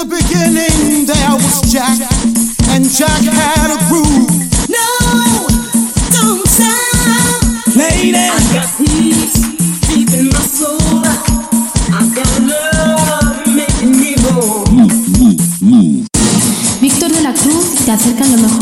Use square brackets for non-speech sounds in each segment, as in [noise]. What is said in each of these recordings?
In the beginning, there was Jack, and Jack had a groove. No, don't stop. Lady, I got peace deep in my soul. I got love making me whole. Víctor de la Cruz te acerca lo mejor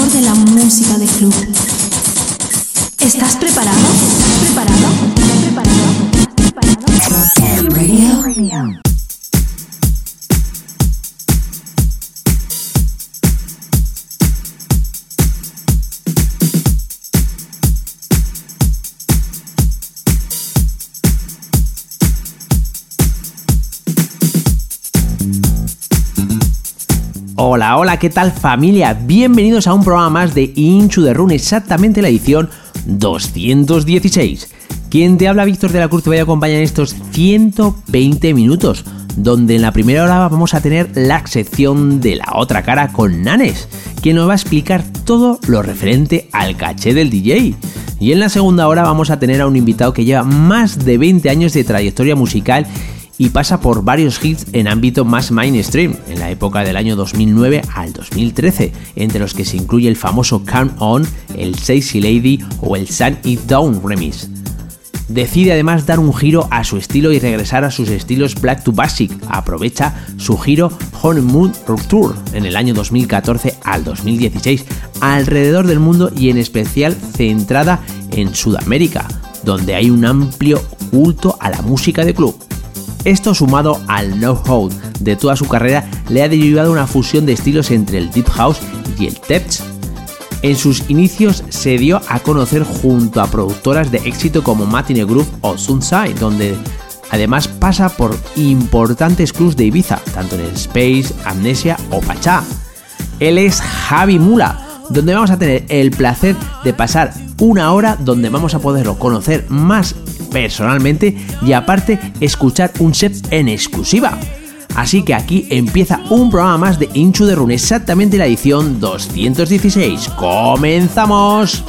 ¿qué tal familia? Bienvenidos a un programa más de Inchu de Rune, exactamente la edición 216. Quien te habla Víctor de la Cruz te voy a acompañar en estos 120 minutos, donde en la primera hora vamos a tener la sección de la otra cara con Nanes, quien nos va a explicar todo lo referente al caché del DJ. Y en la segunda hora vamos a tener a un invitado que lleva más de 20 años de trayectoria musical y pasa por varios hits en ámbito más mainstream, en la época del año 2009 al 2013, entre los que se incluye el famoso Count On, el Sexy Lady o el Sun It Down remix. Decide además dar un giro a su estilo y regresar a sus estilos Black to Basic. Aprovecha su giro Honeymoon Tour en el año 2014 al 2016 alrededor del mundo y en especial centrada en Sudamérica, donde hay un amplio culto a la música de club. Esto sumado al know-how de toda su carrera le ha derivado una fusión de estilos entre el deep house y el tech. En sus inicios se dio a conocer junto a productoras de éxito como Matine Groove o Sunside, donde además pasa por importantes clubs de Ibiza, tanto en Space, Amnesia o Pachá. Él es Javi Mula, donde vamos a tener el placer de pasar una hora donde vamos a poderlo conocer más personalmente y aparte escuchar un set en exclusiva. Así que aquí empieza un programa más de Inchu de Rune, exactamente la edición 216. ¡Comenzamos!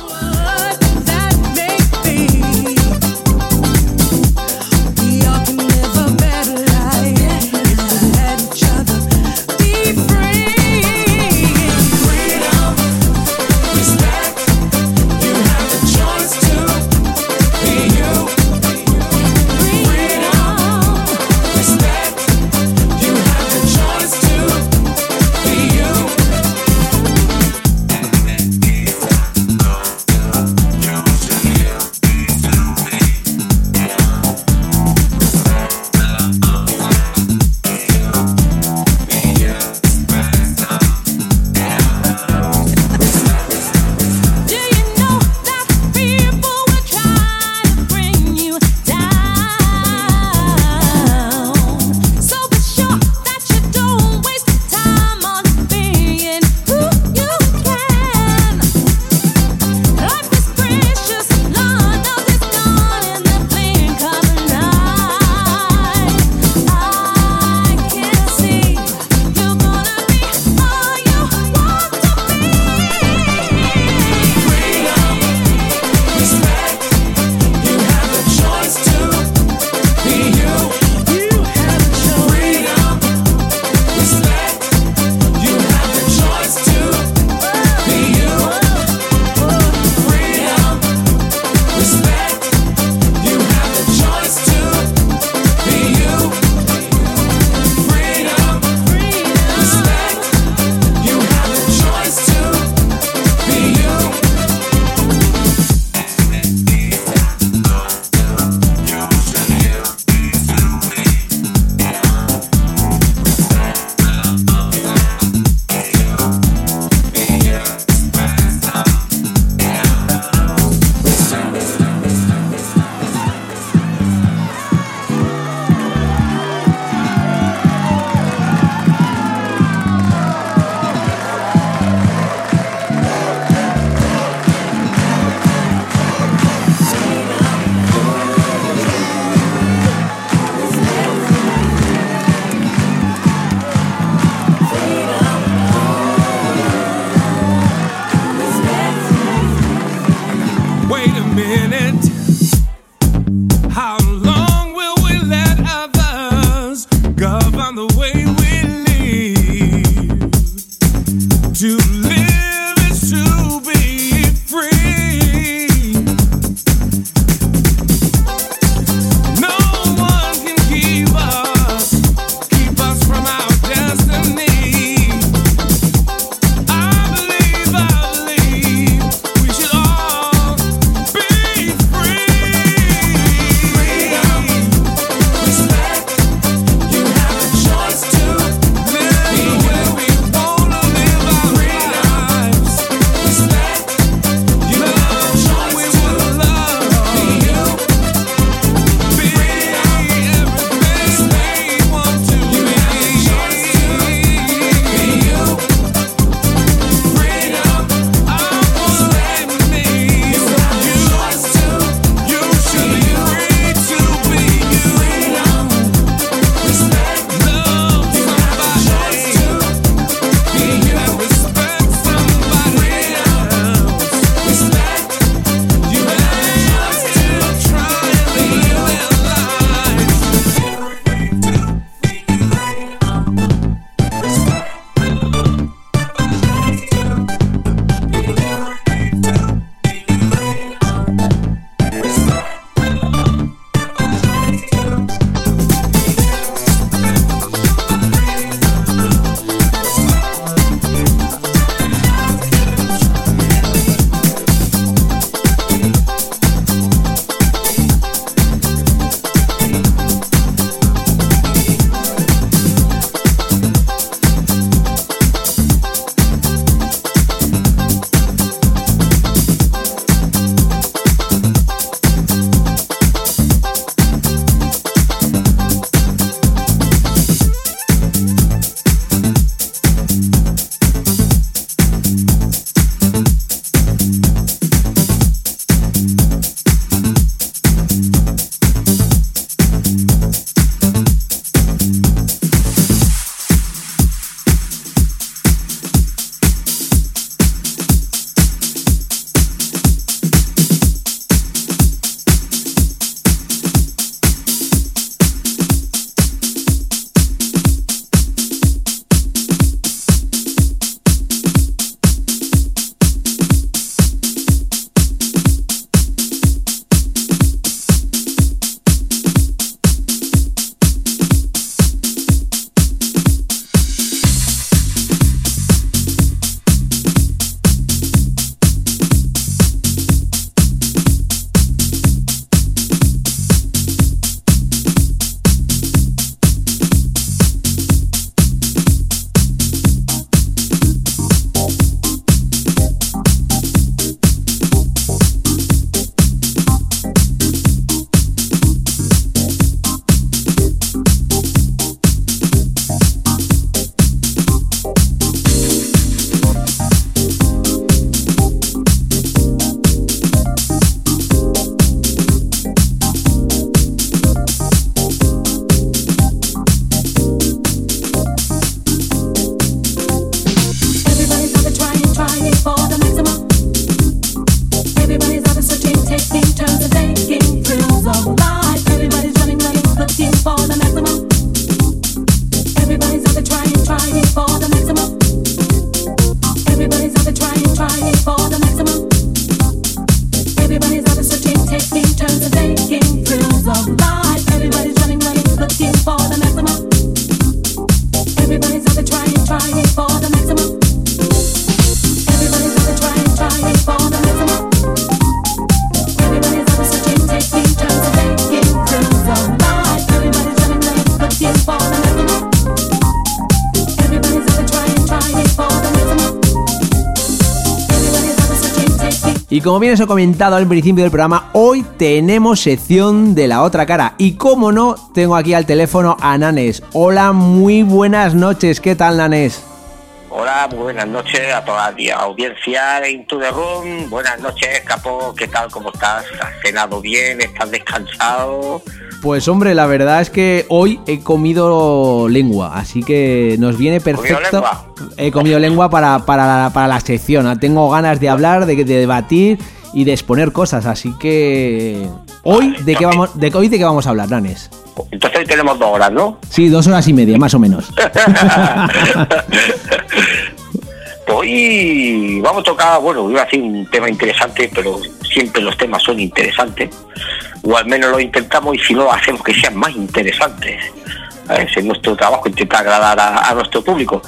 Como bien os he comentado al principio del programa, hoy tenemos sección de la otra cara. Y como no, tengo aquí al teléfono a Nanes. Hola, muy buenas noches. ¿Qué tal, Nanes? Hola, muy buenas noches a toda la audiencia de Into the Room. Buenas noches, Capo. ¿Qué tal? ¿Cómo estás? ¿Has cenado bien? ¿Estás descansado? Pues hombre, la verdad es que hoy he comido lengua, así que nos viene perfecto. He comido lengua para, para, la- para la sección. Tengo ganas de hablar, de, de debatir y de exponer cosas, así que hoy Vale, de qué vamos, de hoy de qué vamos a hablar, Nanes. Entonces hoy tenemos dos horas, ¿no? Sí, dos horas y media, más o menos. [laughs] Hoy vamos a tocar, bueno, iba a decir un tema interesante, pero siempre los temas son interesantes, o al menos lo intentamos y si no, hacemos que sean más interesantes. Es nuestro trabajo intentar agradar a, a nuestro público.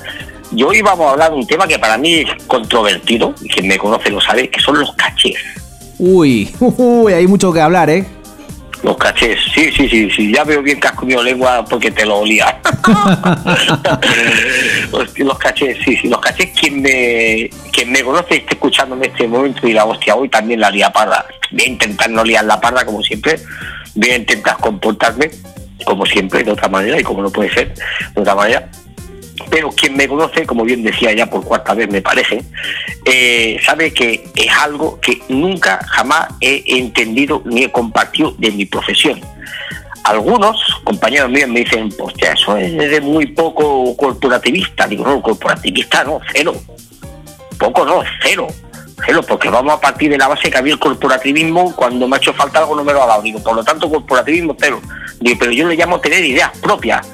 Y hoy vamos a hablar de un tema que para mí es controvertido, y quien me conoce lo sabe, que son los cachés. Uy, [laughs] uy, hay mucho que hablar, ¿eh? Los cachés, sí, sí, sí, sí, ya veo bien que has comido lengua porque te lo olía. [laughs] Los cachés, sí, sí, los cachés, quien me, quien me conoce y esté escuchando en este momento y la hostia hoy también la lía parda. Voy a intentar no liar la parda como siempre, voy a intentar comportarme como siempre, de otra manera, y como no puede ser, de otra manera. Pero quien me conoce, como bien decía ya por cuarta vez me parece, eh, sabe que es algo que nunca jamás he entendido ni he compartido de mi profesión. Algunos compañeros míos me dicen, ya, eso es de muy poco corporativista. Digo, no, corporativista no, cero. Poco no, cero. Cero, porque vamos a partir de la base que a mí el corporativismo, cuando me ha hecho falta algo, no me lo ha dado. Digo, por lo tanto, corporativismo cero. Digo, pero yo le llamo tener ideas propias.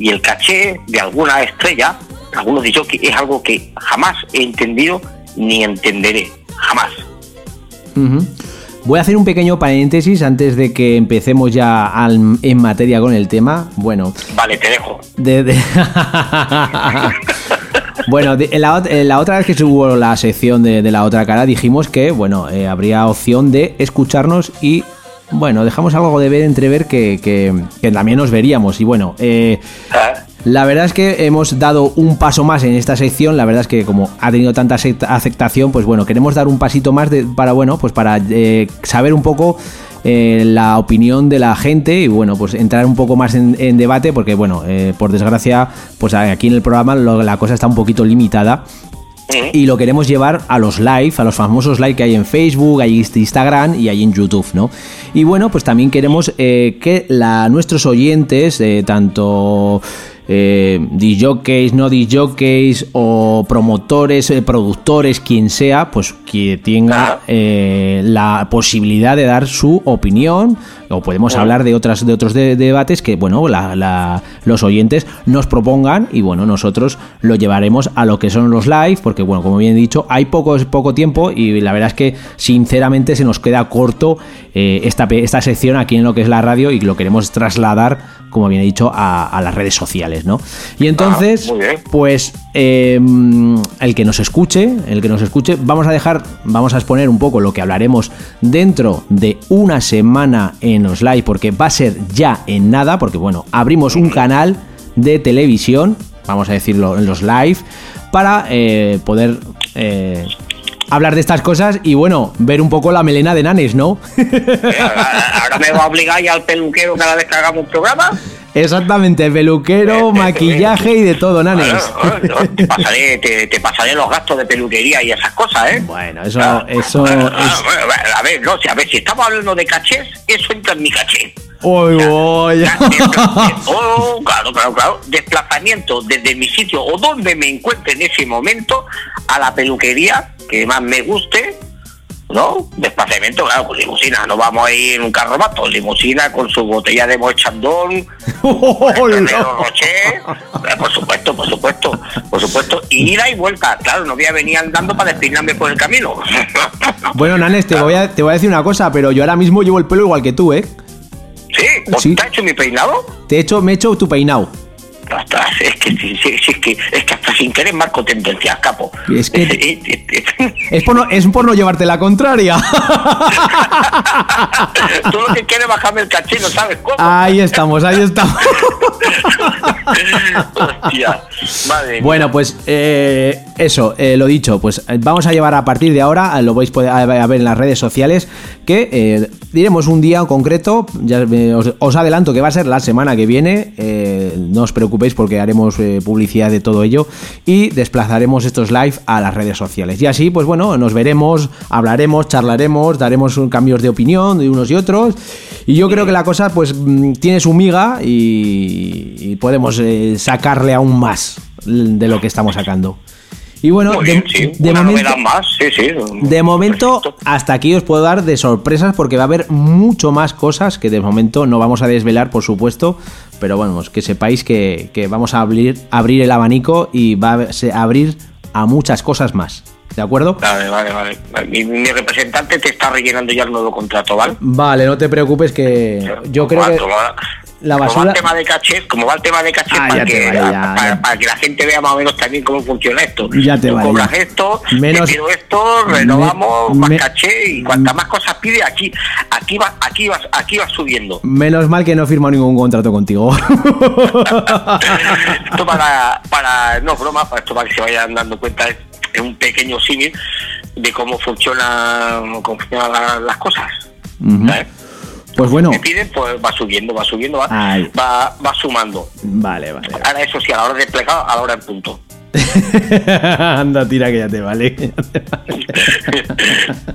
Y el caché de alguna estrella, algunos dicho que es algo que jamás he entendido ni entenderé. Jamás. Voy a hacer un pequeño paréntesis antes de que empecemos ya al- en materia con el tema. Bueno, Vale, te dejo. de- de- [laughs] bueno, de- la, otra vez que se hubo la sección de, de la otra cara dijimos que, bueno, eh, habría opción de escucharnos y, bueno, dejamos algo de ver, entrever que, también nos veríamos. Y bueno, eh, la verdad es que hemos dado un paso más en esta sección. La verdad es que como ha tenido tanta acep- aceptación, pues bueno, queremos dar un pasito más para bueno, pues para eh, saber un poco eh, la opinión de la gente y bueno, pues entrar un poco más en, debate, porque bueno, por desgracia, pues aquí en el programa la cosa está un poquito limitada. Y lo queremos llevar a los live, a los famosos live que hay en Facebook, hay en Instagram y hay en YouTube, ¿no? Y bueno, pues también queremos eh, que la, nuestros oyentes, eh, tanto eh, no DJs o promotores, eh, productores, quien sea, pues que tenga eh, la posibilidad de dar su opinión. O podemos hablar de otras de otros de- debates que bueno la- la- los oyentes nos propongan y bueno nosotros lo llevaremos a lo que son los live porque bueno como bien he dicho hay poco poco tiempo y la verdad es que sinceramente se nos queda corto eh, esta esta sección aquí en lo que es la radio y lo queremos trasladar como bien he dicho a, a las redes sociales no y entonces bien. pues eh, el que nos escuche, el que nos escuche, vamos a dejar, vamos a exponer un poco lo que hablaremos dentro de una semana en los live, porque va a ser ya en nada, porque bueno, abrimos un canal de televisión, vamos a decirlo en los live, para eh, poder eh, hablar de estas cosas y bueno, ver un poco la melena de Nanes, ¿no? Ahora [laughs] ahora me va a obligar ya al peluquero cada vez que hagamos un programa. Exactamente, peluquero, [laughs] maquillaje y de todo, Nanes. Te, [laughs] pasaré, te, te pasaré los gastos de peluquería y esas cosas, ¿eh? Bueno, eso, Ah, eso ah, es... bueno, a ver, no, si, a ver, si estamos hablando de cachés, eso entra en mi caché. Uy, despla- [laughs] oh, claro, claro, claro. Desplazamiento desde mi sitio o donde me encuentre en ese momento a la peluquería que más me guste, ¿no? Desplazamiento, claro, con limusina. No vamos a ir en un carro mato, limusina con su botella de mochandón, [laughs] Ferrero Rocher, eh, por supuesto, por supuesto, por supuesto. Y ida y vuelta, claro, no voy a venir andando para despeinarme por el camino. [laughs] Bueno, Nanes, te voy, a, te voy a decir una cosa, pero yo ahora mismo llevo el pelo igual que tú, ¿eh? ¿Sí? Sí. ¿Te ha hecho mi peinado? Te he hecho, me he hecho tu peinado. Ostras, es que, es que, es que hasta sin querer marco tendencias, capo. Es que- [laughs] Es por no, es por no llevarte la contraria. [laughs] Tú lo que quieres bajarme el caché, no sabes cómo. Ahí estamos, ahí estamos. Hostia, madre. Bueno, pues eh, eso, eh, lo dicho, pues eh, vamos a llevar a partir de ahora, lo vais a ver en las redes sociales, eh, diremos un día en concreto, ya eh, os, adelanto que va a ser la semana que viene, eh, no os preocupéis porque haremos publicidad de todo ello y desplazaremos estos live a las redes sociales. Y así, pues bueno, nos veremos, hablaremos, charlaremos, daremos cambios de opinión de unos y otros. Y yo creo que la cosa pues mm, tiene su miga y, y podemos sacarle aún más de lo que estamos sacando. Y bueno, Muy de, bien, sí. de Una momento, novedad más, sí, sí. de momento, Perfecto. hasta aquí os puedo dar de sorpresas porque va a haber mucho más cosas que de momento no vamos a desvelar, por supuesto. Pero bueno, pues que sepáis que, que vamos a abrir, abrir el abanico y va a abrir a muchas cosas más. ¿De acuerdo? Vale, vale, vale. Mi, mi representante te está rellenando ya el nuevo contrato, ¿vale? Vale, no te preocupes que yo creo que la como va basura... el tema de caché, como va el tema de caché, Ah, para, que, vale, ya, para, ya. para que la gente vea más o menos también cómo funciona esto. Ya te Tú vale, cobras ya. esto, Menos- te pido esto, renovamos, me- más me- caché y cuantas más cosas pide, aquí, aquí va, aquí vas, aquí vas subiendo. Menos mal que no he firmado ningún contrato contigo. [laughs] esto para, para, no broma, para esto para que se vayan dando cuenta es, es un pequeño símil de cómo funciona, cómo funcionan la- las cosas. ¿sabes? Pues bueno, Me piden, pues va subiendo, va subiendo, va, va, va sumando. vale, vale. Ahora eso sí, a la hora de plegar, a la hora en punto. [laughs] Anda, tira que ya te vale. [laughs]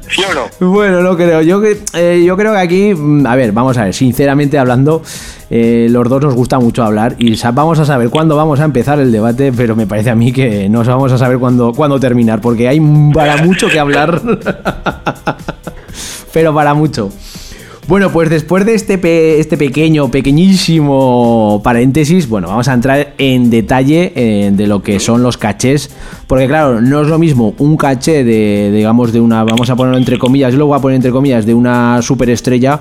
¿Sí o no? Bueno, no creo. Yo, eh, yo creo que aquí, mm, a ver, vamos a ver, sinceramente hablando, eh, los dos nos gusta mucho hablar y vamos a saber cuándo vamos a empezar el debate, pero me parece a mí que no vamos a saber cuándo, cuándo terminar, porque hay para mucho que hablar. [laughs] pero para mucho. Bueno, pues después de este, pe- este pequeño, pequeñísimo paréntesis, bueno, vamos a entrar en detalle eh, de lo que son los cachés, porque claro, no es lo mismo un caché de, digamos, de una, vamos a ponerlo entre comillas, yo lo voy a poner entre comillas, de una superestrella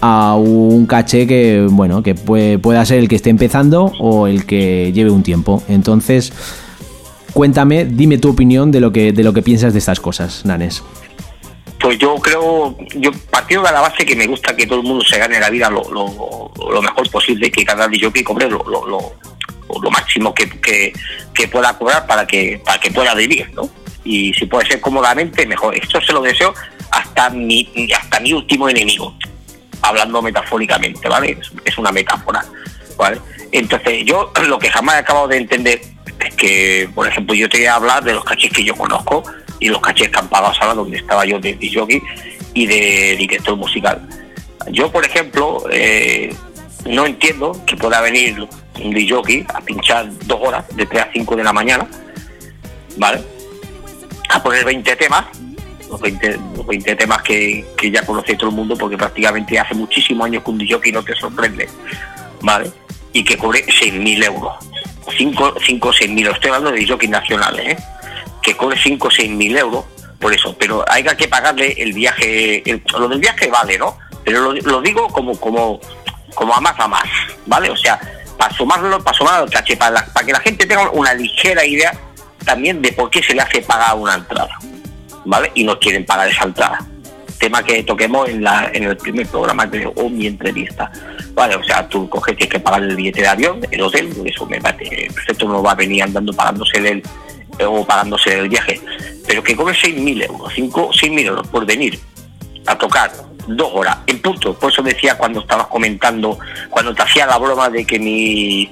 a un caché que, bueno, que pueda ser el que esté empezando o el que lleve un tiempo. Entonces, cuéntame, dime tu opinión de lo que, de lo que piensas de estas cosas, Nanes. Pues yo creo, yo partido de la base que me gusta que todo el mundo se gane la vida lo, lo, mejor posible, que cada DJ cobre lo, lo, lo, máximo que, que, que pueda cobrar para que para que pueda vivir, ¿no? Y si puede ser cómodamente, mejor. Esto se lo deseo hasta mi, hasta mi último enemigo, hablando metafóricamente, ¿vale? Es, una metáfora, ¿vale? Entonces, yo lo que jamás he acabado de entender es que, por ejemplo, yo te voy a hablar de los cachés que yo conozco y los cachés que han pagado ahora donde estaba yo de DJ y de director musical. Yo, por ejemplo, eh, no entiendo que pueda venir un DJ a pinchar dos horas, de 3 a 5 de la mañana, ¿vale? A poner 20 temas, los 20, los 20 temas que, que ya conoce todo el mundo, porque prácticamente hace muchísimos años que un DJ no te sorprende, ¿vale? Y que cobre 6.000 euros, 5 o 6.000 euros, estoy hablando de DJ nacionales, ¿eh? Que cobre 5 o 6.000 euros por eso, pero hay que pagarle el viaje, el- lo del viaje vale, ¿no? Pero lo, digo como, como, como a más a más, ¿vale? O sea, para sumarlo, para sumarlo al para, la- para que la gente tenga una ligera idea también de por qué se le hace pagar una entrada, ¿vale? Y no quieren pagar esa entrada. Tema que toquemos en, el primer programa de o mi entrevista. Vale, o sea, tú coges, tienes que pagar el billete de avión, el hotel, eso me parece perfecto, no va a venir andando pagándose el, o pagándose el viaje. Pero que cobre 6.000 euros, 5, 6.000 euros por venir a tocar dos horas en punto. Por eso decía cuando estabas comentando, cuando te hacía la broma de que mi,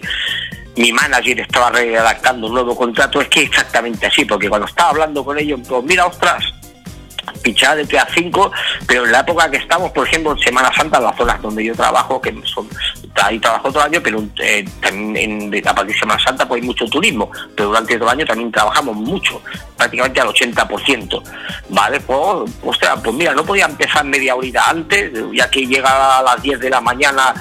mi manager estaba redactando un nuevo contrato, es que exactamente así, porque cuando estaba hablando con ellos, pues mira, ostras, pinchada de 3 a 5, pero en la época que estamos, por ejemplo, en Semana Santa, en las zonas donde yo trabajo, que son ahí trabajo todo el año, pero eh, también en, a partir de Semana Santa pues hay mucho turismo, pero durante todo el año también trabajamos mucho, prácticamente al 80%. Vale, pues, o sea, pues mira, no podía empezar media horita antes, ya que llega a las 10 de la mañana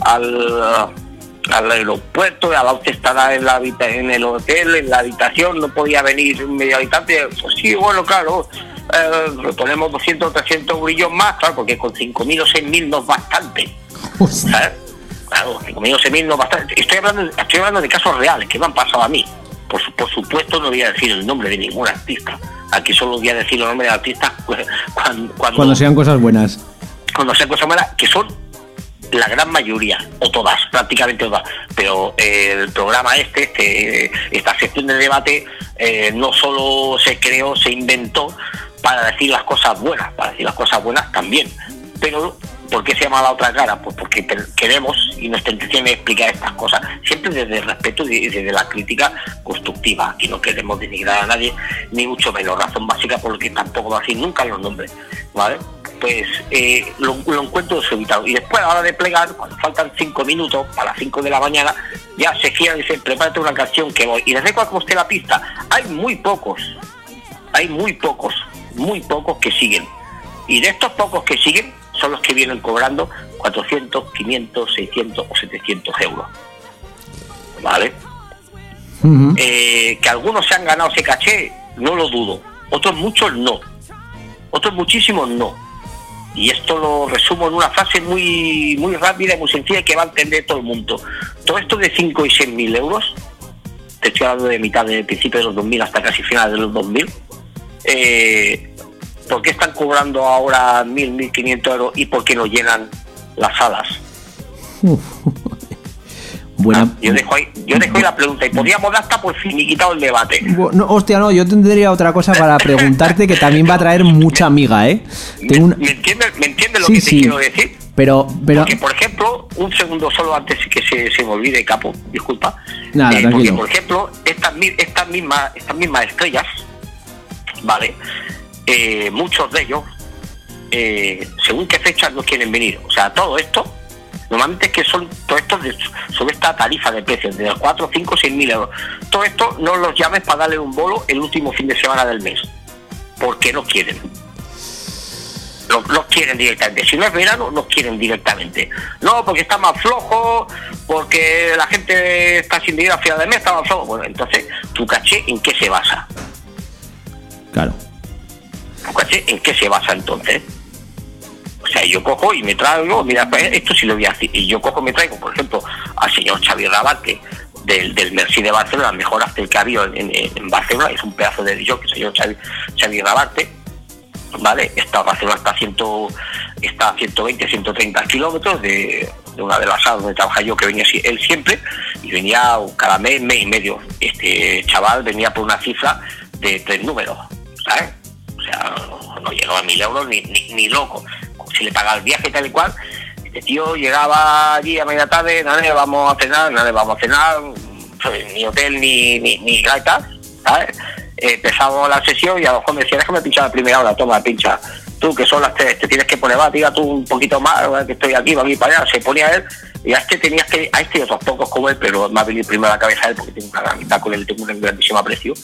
al aeropuerto, a la hora estará en, la, en el hotel, en la habitación, no podía venir media horita antes. Pues sí, bueno, claro, eh, ponemos 200 o 300 brillos más, claro, porque con 5.000 o 6.000 no es bastante. ¿sabes? Claro, 5.000 o 6.000 no es bastante. Estoy hablando, estoy hablando de casos reales que me han pasado a mí. Por, por supuesto no voy a decir el nombre de ningún artista. Aquí solo voy a decir los nombres de artistas [laughs] cuando, cuando, Cuando sean cosas buenas. cuando sean cosas malas, que son la gran mayoría, o todas, prácticamente todas. Pero eh, el programa este, este, esta sección de debate, eh, no solo se creó, se inventó para decir las cosas buenas, para decir las cosas buenas también. Pero, ¿por qué se llama la otra cara? Pues porque queremos y nuestra intención es explicar estas cosas, siempre desde el respeto y desde la crítica constructiva. Aquí no queremos denigrar a nadie, ni mucho menos. Razón básica por la que tampoco va a decir nunca los nombres, ¿vale? pues eh, lo, encuentro desubicado. Y después, a la hora de plegar, cuando faltan cinco minutos, a las 5 de la mañana, ya se giran y dicen, prepárate una canción que voy. Y recuerdo como esté la pista. Hay muy pocos, hay muy pocos, muy pocos que siguen. Y de estos pocos que siguen, son los que vienen cobrando 400, 500, 600 o 700 euros. ¿Vale? Eh, que algunos se han ganado ese caché, no lo dudo. Otros muchos no. Otros muchísimos no. Y esto lo resumo en una frase muy muy rápida y muy sencilla y que va a entender todo el mundo. Todo esto de 5 y 6 mil euros, te estoy hablando de mitad del principio de los 2000 hasta casi final de los 2000, eh, ¿por qué están cobrando ahora 1.000, 1.500 euros y por qué no llenan las salas? [laughs] Buena. Ah, Yo dejo ahí, yo dejo ahí la pregunta y podríamos dar hasta por finiquitado el debate. No, hostia, no, yo tendría otra cosa para preguntarte que también va a traer mucha amiga, ¿eh? Tengo una- ¿Me entiendes me entiendes lo Sí, que te sí. quiero decir? Pero, pero, Porque, por ejemplo, un segundo solo antes que se, se me olvide, capo, disculpa. Nada, porque, tranquilo. por ejemplo, estas, estas, mismas, estas mismas estrellas, ¿vale? Eh, muchos de ellos, eh, según qué fechas no quieren venir. O sea, todo esto, normalmente es que son todo esto sobre esta tarifa de precios, de 4, 5, 6 mil euros. Todo esto no los llames para darle un bolo el último fin de semana del mes. Porque no quieren. No, no quieren directamente. Si no es verano, no quieren directamente. No, porque está más flojo, porque la gente está sin dinero a final de mes, está más flojo. Bueno, entonces, ¿tu caché en qué se basa? Claro. ¿Tu caché en qué se basa entonces? O sea, yo cojo y me traigo, mira, pues, esto sí lo voy a decir, y yo cojo y me traigo, por ejemplo, al señor Xavier Rabate, del, del Merci de Barcelona, el mejor after que ha en, Barcelona, es un pedazo de yo, que el señor Xavi, Xavier Rabate, ¿vale? Esta Barcelona está a, 100, está a 120, 130 kilómetros de, de una de las salas donde trabaja yo, que venía él siempre, y venía cada mes, mes y medio. Este chaval venía por una cifra de tres números, ¿sabes? O sea, no, no llegaba a mil euros ni, ni, ni loco. Si le pagaba el viaje tal y cual, este tío llegaba allí a media tarde, nada, vamos a cenar, nada, vamos a cenar, pues, ni hotel ni, ni, ni gaitas, ¿sabes? Eh, empezamos la sesión y a lo mejor me decía, déjame pinchar la primera hora, toma, pincha. Tú, que son las tres, te tienes que poner más, diga tú un poquito más, que estoy aquí, va aquí para allá. Se ponía él y a este tenías que, a este y otros pocos como él, pero me ha venido primero a la cabeza él porque tengo una gran amistad con él, tengo un grandísimo aprecio,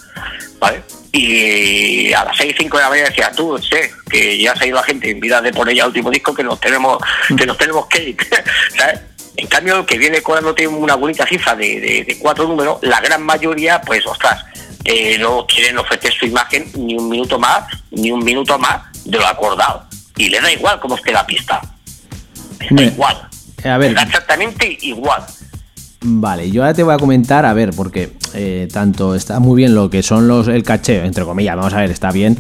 ¿vale? Y a las 6, 5 de la mañana decía, tú, sé, que ya se ha ido la gente en vida de poner ya el último disco que nos tenemos, que nos tenemos que ir, [laughs] ¿sabes? En cambio, el que viene cobrándote una bonita cifra de, de- de cuatro números, la gran mayoría, pues, ostras, eh, no quieren ofrecer su imagen ni un minuto más, ni un minuto más de lo acordado. Y le da igual cómo esté la pista. Le da igual. eh, a ver. Le da exactamente igual. Vale, yo ahora te voy a comentar, a ver, porque eh, tanto está muy bien lo que son los el caché, entre comillas, vamos a ver, está bien,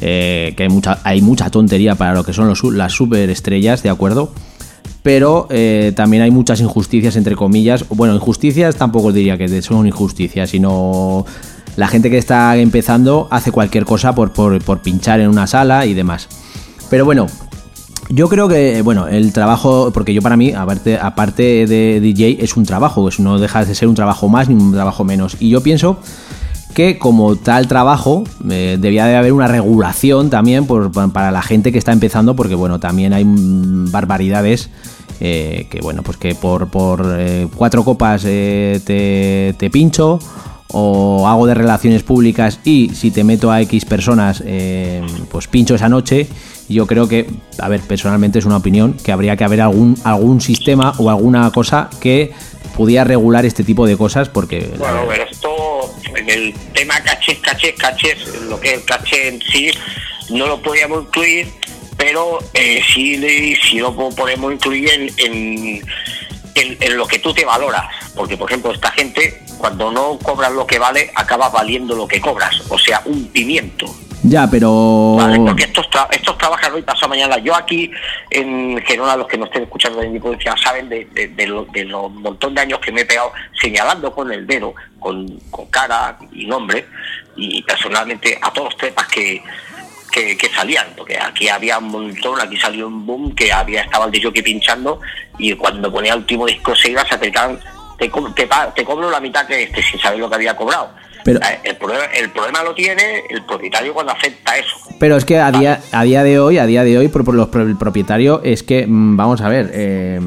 eh, que hay mucha, hay mucha tontería para lo que son los, las superestrellas, ¿de acuerdo? Pero eh, también hay muchas injusticias, entre comillas. Bueno, injusticias tampoco diría que son injusticias, sino la gente que está empezando hace cualquier cosa por, por, por pinchar en una sala y demás. Pero bueno, yo creo que, bueno, el trabajo, porque yo para mí, aparte, aparte de DJ, es un trabajo, es- no deja de ser un trabajo más ni un trabajo menos. Y yo pienso que como tal trabajo, eh, debía de haber una regulación también por- pa- para la gente que está empezando, porque bueno, también hay barbaridades. eh, que bueno, pues que por, por eh, cuatro copas eh, te, te pincho o hago de relaciones públicas y si te meto a X personas, pues pincho esa noche. Yo creo que, a ver, personalmente es una opinión, que habría que haber algún, algún sistema o alguna cosa que pudiera regular este tipo de cosas porque... Bueno, pero esto, en el tema cachés, cachés, cachés, lo que es el caché en sí, no lo podíamos incluir, pero eh, sí, sí lo po- podemos incluir en, en, en- en lo que tú te valoras. Porque, por ejemplo, esta gente, cuando no cobras lo que vale, acaba valiendo lo que cobras, o sea, un pimiento. Ya, pero... ¿vale? Porque estos, tra- trabajan hoy, pasado mañana. Yo aquí en Gerona, los que no estén escuchando de mi provincia, saben de, de, de lo, de lo montón de años que me he pegado señalando con el dedo, con, cara y nombre, y personalmente a todos los trepas que, que, salían, porque aquí había un montón, aquí salió un boom que había estaba el DJ pinchando y cuando ponía el último disco se iba, se acercaban, te, te, te cobro la mitad que este, sin saber lo que había cobrado. Pero- el, problema, el problema lo tiene el propietario cuando acepta eso. Pero es que a día, a día de hoy, a día de hoy, por, por los, por el propietario, es que, mm, vamos a ver, eh,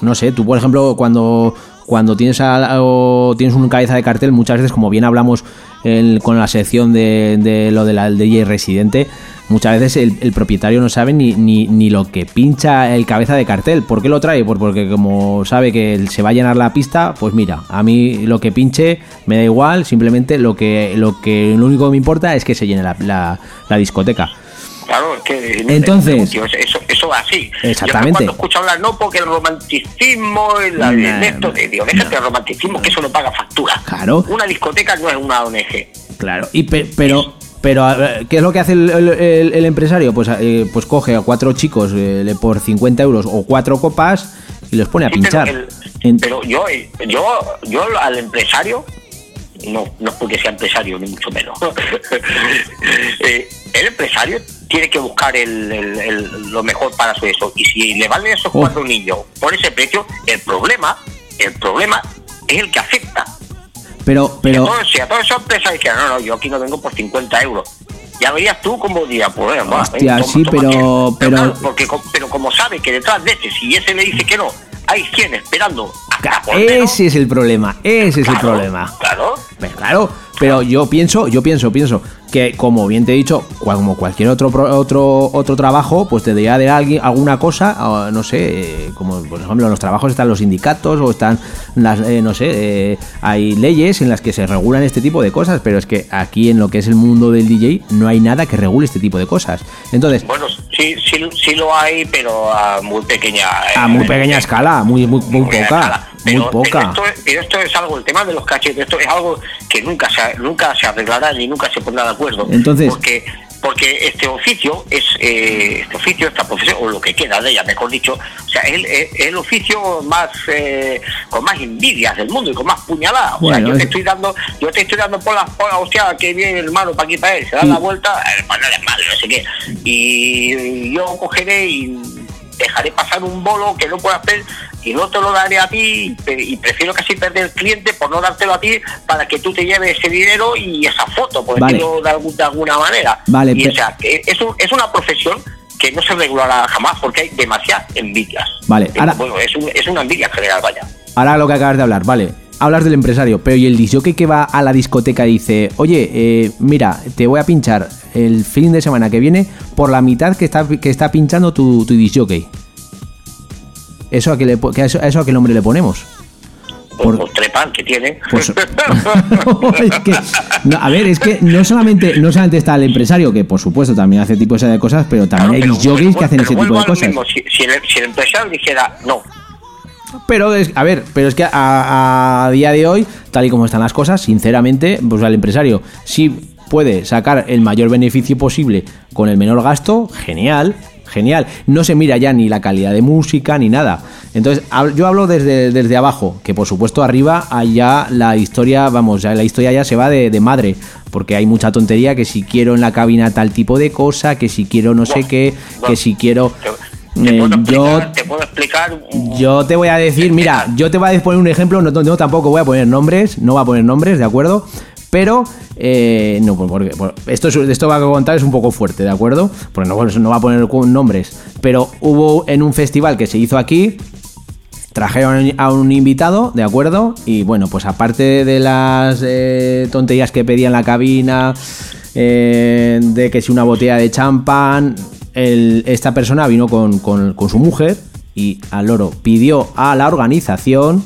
no sé, tú por ejemplo, cuando, cuando tienes, a- o tienes un cabeza de cartel, muchas veces, como bien hablamos el- con la sección de, de lo de la del DJ residente, muchas veces el, el propietario no sabe ni, ni, ni lo que pincha el cabeza de cartel. ¿Por qué lo trae? Pues porque como sabe que se va a llenar la pista, pues mira, a mí lo que pinche me da igual, simplemente lo que lo que lo único que me importa es que se llene la, la- la discoteca. Claro, es que. Entonces- eso, eso va así. Exactamente. Yo cuando escucho hablar, no, porque el romanticismo, el, esto, de Dios, déjate no. el romanticismo, que eso no paga factura. Claro. Una discoteca no es una ONG. Claro, y pe- pero pero ¿qué es lo que hace el, el- el- el empresario? Pues, eh, pues coge a cuatro chicos eh, por 50 euros o cuatro copas y los pone a Sí, pero pinchar. el- Pero yo, eh, yo, yo al empresario, no, no es porque sea empresario, ni mucho menos. [laughs] Eh, el empresario tiene que buscar lo mejor para su eso. Y si le valen esos Oh. cuatro niños por ese precio, el problema, el problema es el que afecta. Pero, pero, todos- si a todas esas empresas dijeran, no, no, yo aquí no vengo por 50 euros. Ya verías tú como diría, pues Hostia, sí, pero- pero- claro, porque, pero como sabe que detrás de ese, si ese le dice que no, hay 100 esperando hasta ese es el problema, ese es el problema. Claro. Pues claro, pero yo pienso, yo pienso, pienso que como bien te he dicho, como cualquier otro otro otro trabajo, pues te debería de alguien alguna cosa, no sé, eh, como por ejemplo en los trabajos están los sindicatos o están las, eh, no sé, eh, hay leyes en las que se regulan este tipo de cosas, pero es que aquí en lo que es el mundo del DJ no hay nada que regule este tipo de cosas. Entonces, Bueno, sí, sí, sí lo hay, pero a muy pequeña. eh, a muy pequeña escala, muy muy, muy poca, muy Pero, poca. Esto, es- pero esto es algo, el tema de los cachetes, esto es algo que nunca se, nunca se arreglará ni nunca se pondrá de acuerdo. Entonces- porque porque este oficio es eh, este oficio, esta profesión, o lo que queda de ella, mejor dicho, o sea, es, el- es el oficio más eh, con más envidias del mundo y con más puñaladas. O sea, yo es- te estoy dando, yo te estoy dando por la, por la hostia que viene el hermano para aquí para él, se da Sí. la vuelta, eh, pues no malo, no sé qué. Y yo cogeré y dejaré pasar un bolo que no puedo hacer y no te lo daré a ti y prefiero casi perder el cliente por no dártelo a ti para que tú te lleves ese dinero y esa foto, por Vale. decirlo de, algún- de alguna manera. Vale, y, o sea, que es, un- es una profesión que no se regulará jamás porque hay demasiadas envidias. Vale, ahora- Bueno, es, un- es una envidia general, vaya. Ahora lo que acabas de hablar, vale. Hablas del empresario, pero ¿y el disjockey que va a la discoteca y dice, oye, eh, mira, te voy a pinchar el fin de semana que viene por la mitad que está, que está pinchando tu, tu disjockey? ¿Eso a qué, le, que a eso, a eso a qué nombre le ponemos? Por, Por- trepan que tiene. Pues- [laughs] es que, no, a ver, es que no solamente, no solamente está el empresario, que por supuesto también hace tipo de cosas, pero también Claro, hay pero- que hacen pero ese tipo de cosas. mismo, Si, si el, si el empresario dijera no, Pero es, a ver, pero es que a, a día de hoy, tal y como están las cosas, sinceramente, pues al empresario, si puede sacar el mayor beneficio posible con el menor gasto, genial, genial. No se mira ya ni la calidad de música ni nada. Entonces, yo hablo desde, desde abajo, que por supuesto arriba allá la historia, vamos, ya la historia ya se va de, de madre, porque hay mucha tontería, que si quiero en la cabina tal tipo de cosa, que si quiero no sé qué, que si quiero... te, te Eh, puedo yo explicar, te puedo explicar yo te voy a decir, mira, yo te voy a poner un ejemplo, no, no tampoco voy a poner nombres, no voy a poner nombres, ¿de acuerdo? Pero, eh, no, pues porque por- esto, es- esto va a contar es un poco fuerte, ¿de acuerdo? Porque no, no va a poner nombres. Pero hubo en un festival que se hizo aquí, trajeron a un invitado, ¿de acuerdo? Y bueno, pues aparte de las eh, tonterías que pedía en la cabina, eh, de que si una botella de champán, el- esta persona vino con, con- con su mujer y al loro pidió a la organización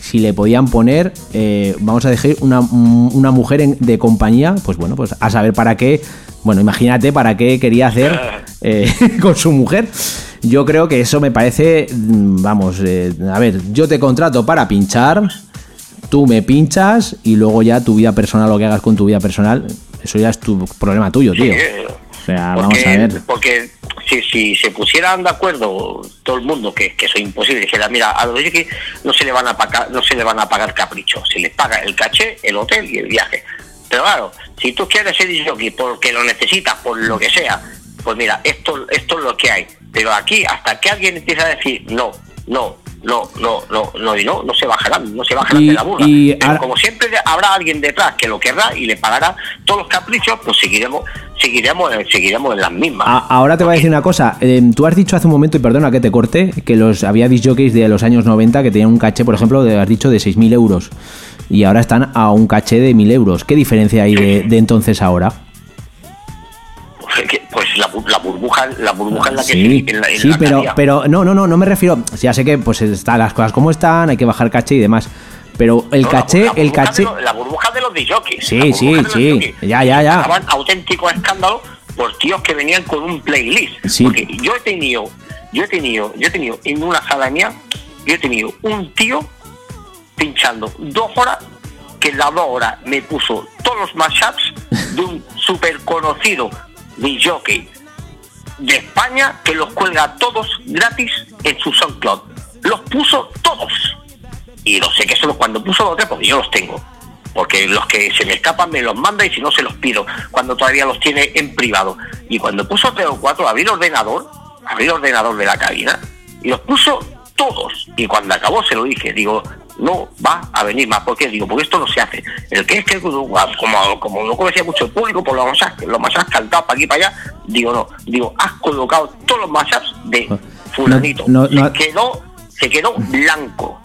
si le podían poner, eh, vamos a decir, una, una mujer en- de compañía, pues bueno, pues a saber para qué, bueno, imagínate para qué quería hacer [laughs] eh, [laughs] con su mujer. Yo creo que eso me parece, mm, vamos, eh, a ver, yo te contrato para pinchar, tú me pinchas y luego ya tu vida personal, lo que hagas con tu vida personal, eso ya es tu problema tuyo, tío. eh, O sea, porque, vamos a ver. Porque si, si se pusieran de acuerdo todo el mundo, que, que eso es imposible, dijera, mira, a los que no se le van a pagar, no se le van a pagar caprichos, se les paga el caché, el hotel y el viaje. Pero claro, si tú quieres ser jockey porque lo necesitas, por lo que sea, pues mira, esto, esto es lo que hay. Pero aquí, hasta que alguien empiece a decir no, no, no, no, no, no, y no, no se bajarán, no se bajarán Y- de la burla. y Pero ahora- como siempre habrá alguien detrás que lo querrá y le pagará todos los caprichos, pues seguiremos, seguiremos, seguiremos en las mismas. A- ahora te voy a decir una cosa. eh, tú has dicho hace un momento, y perdona que te corte, que los había disc jockeys de los años 90 que tenían un caché, por ejemplo, de, has dicho de 6.000 euros. Y ahora están a un caché de 1.000 euros. ¿Qué diferencia hay de, de entonces a ahora? Pues, pues la, la burbuja, la burbuja en la que Sí, se- en la, en sí, la pero, pero no, no, no, no me refiero. Ya sé que pues están las cosas como están, hay que bajar caché y demás. Pero el No, caché, la el caché. lo- la burbuja de los DJs. Sí, sí, sí. Ya, ya, ya. Estaban auténticos escándalos por tíos que venían con un playlist. Sí. Porque yo he tenido, yo he tenido, yo he tenido en una sala mía, yo he tenido un tío pinchando dos horas que en las dos horas me puso todos los mashups de un [laughs] súper conocido DJ de España que los cuelga todos gratis en su SoundCloud. Los puso todos. Y lo sé que solo cuando puso los tres, porque yo los tengo. Porque los que se me escapan me los manda y si no se los pido, cuando todavía los tiene en privado. Y cuando puso tres o cuatro, abrí el ordenador, abrí el ordenador de la cabina y los puso todos. Y cuando acabó se lo dije, digo, no va a venir más. ¿Por qué? Digo, porque esto no se hace. El que es que, como, como no conocía mucho el público, por lo más has, lo más has cantado para aquí y para allá, digo, no. Digo, has colocado todos los mashups de fulanito. No, no, no. Se quedó, se quedó blanco.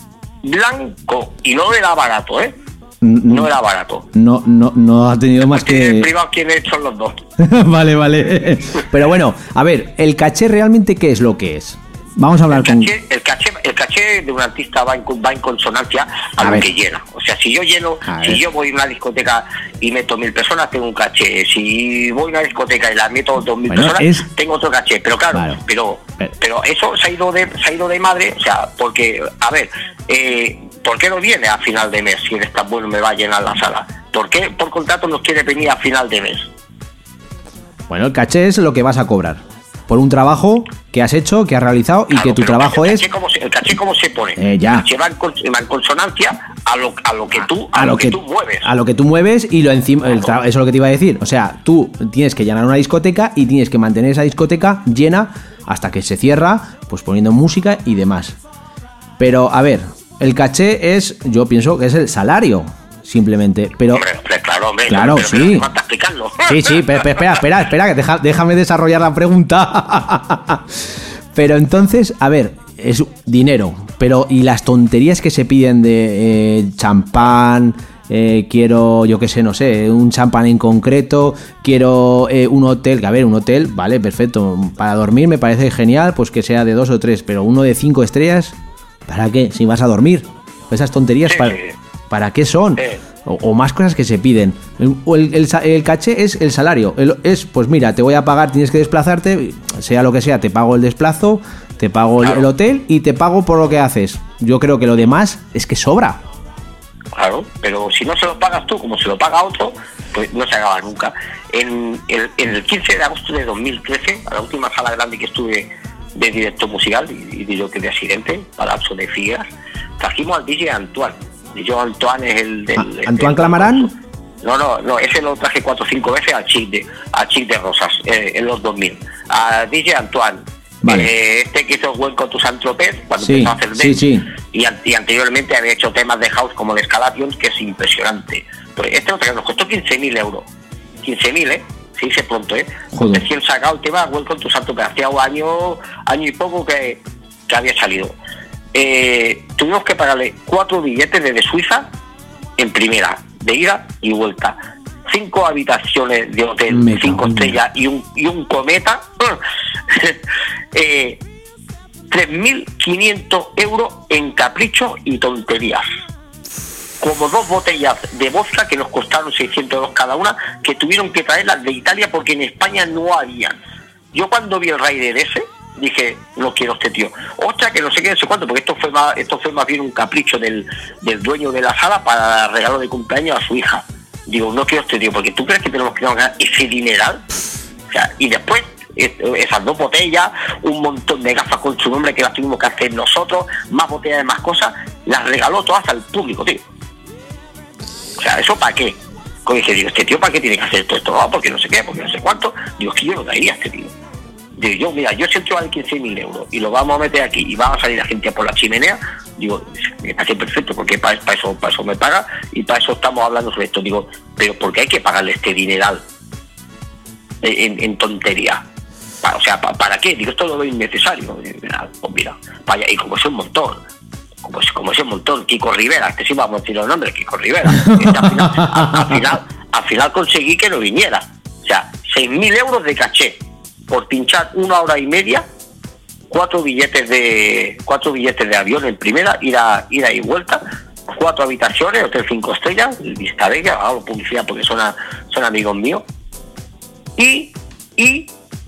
Blanco. Y no era barato, ¿eh? No era barato. No, no, no ha tenido más que. privado quiénes son los dos. [laughs] vale, vale. Pero bueno, a ver, el caché realmente, ¿qué es lo que es? Vamos a hablar El con. el, caché, el caché de un artista va en, va en consonancia a, A lo ver. que llena. O sea, si yo lleno, A si ver. yo voy a una discoteca y meto mil personas, tengo un caché. Si voy a una discoteca y la meto dos mil Bueno, personas, es- tengo otro caché. Pero claro, Claro. pero Pero- eso se ha ido de se ha ido de madre, o sea, porque a ver, eh, ¿por qué no viene a final de mes si eres tan bueno me va a llenar la sala? ¿Por qué por contrato no quiere venir a final de mes? Bueno, el caché es lo que vas a cobrar. Por un trabajo que has hecho, que has realizado y Claro, que tu trabajo el es. cómo se, el caché cómo se pone. Eh, ya. El caché va en, cons- va en consonancia a lo, a lo que tú a, lo que, tú mueves. A lo que tú mueves y lo encima. eso es lo que te iba a decir. O sea, tú tienes que llenar una discoteca y tienes que mantener esa discoteca llena hasta que se cierra, pues poniendo música y demás. Pero, a ver, el caché es. Yo pienso que es el salario, simplemente. Pero. Hombre, claro, hombre. Claro, pero, sí. pero falta explicarlo. Sí, sí, pe- pe- espera, espera, espera, que deja- déjame desarrollar la pregunta. [laughs] Pero entonces, a ver, es dinero, pero ¿y las tonterías que se piden de eh, champán? eh, quiero, yo qué sé, no sé, un champán en concreto, quiero eh, un hotel, que a ver, un hotel, vale, perfecto, para dormir me parece genial, pues que sea de dos o tres, pero uno de cinco estrellas, ¿para qué? Si vas a dormir, esas tonterías, Sí, ¿para, sí. ¿Para qué son? O, o más cosas que se piden. El, o el- el sa- el caché es el salario. El- es, pues mira, te voy a pagar, tienes que desplazarte, sea lo que sea, te pago el desplazo, te pago el- Claro. el hotel y te pago por lo que haces. Yo creo que lo demás es que sobra. Claro, pero si no se lo pagas tú como se lo paga otro, pues no se acaba nunca. En el, en el 15 de agosto de 2013, a la última sala grande que estuve de directo musical y, y de que de accidente, Palazzo de Figueras, trajimos al DJ Antoine. DJ Antoine es el del... Ah, el ¿Antoine Clamarán? No, no, no, ese lo traje cuatro o cinco veces a Chic de, a Chic de Rosas eh, en los 2000. A DJ Antoine. Vale. eh, este que hizo Buen con tu Santropez cuando Sí, empezó a hacer sí, dance. sí. Y, an- y anteriormente había hecho temas de house como el Escalation, que es impresionante. Pero este otro que nos costó 15.000 euros. 15.000, ¿eh? Se dice pronto, ¿eh? Joder. Recién sacado el tema Welcome to Santo, que hacía un año, año y poco que, que había salido. Eh, tuvimos que pagarle cuatro billetes desde Suiza en primera, de ida y vuelta. Cinco habitaciones de hotel, Me cinco estrellas y un, y un cometa. [laughs] eh, 3.500 euros en caprichos y tonterías. Como dos botellas de vodka que nos costaron 600 euros cada una, que tuvieron que traerlas de Italia porque en España no habían. Yo cuando vi el Raider ese, dije, no quiero este tío. Otra que no sé qué, no sé cuánto, porque esto fue más, esto fue más bien un capricho del, del dueño de la sala para regalo de cumpleaños a su hija. Digo, no quiero este tío, porque tú crees que tenemos que ganar ese dineral. O sea, y después es- esas dos botellas, un montón de gafas con su nombre que las tuvimos que hacer nosotros, más botellas de más cosas, las regaló todas al público, tío. O sea, ¿eso para qué? Como dije, digo, este tío para qué tiene que hacer todo esto, No, porque no sé qué, porque no sé cuánto. Digo, es que yo no daría a este tío. Yo, mira, yo que vale 15.000 euros y lo vamos a meter aquí y va a salir la gente por la chimenea. Digo, me parece perfecto porque para, eso, para eso me paga y para eso estamos hablando sobre esto. Digo, pero ¿por qué hay que pagarle este dineral en, tontería? O sea, pa- ¿para qué? Digo, esto lo veo innecesario. Mira, Pues mira, vaya, y como es un montón, como es, como es un montón, Kiko Rivera, este sí vamos a decir los nombres, Kiko Rivera. Este al, final, al final, al final conseguí que no viniera. O sea, 6.000 euros de caché por pinchar una hora y media, cuatro billetes de cuatro billetes de avión en primera, ida, ida y vuelta, cuatro habitaciones, hotel cinco estrellas, Vista Bella, hago publicidad porque son, a- son amigos míos. Y, y,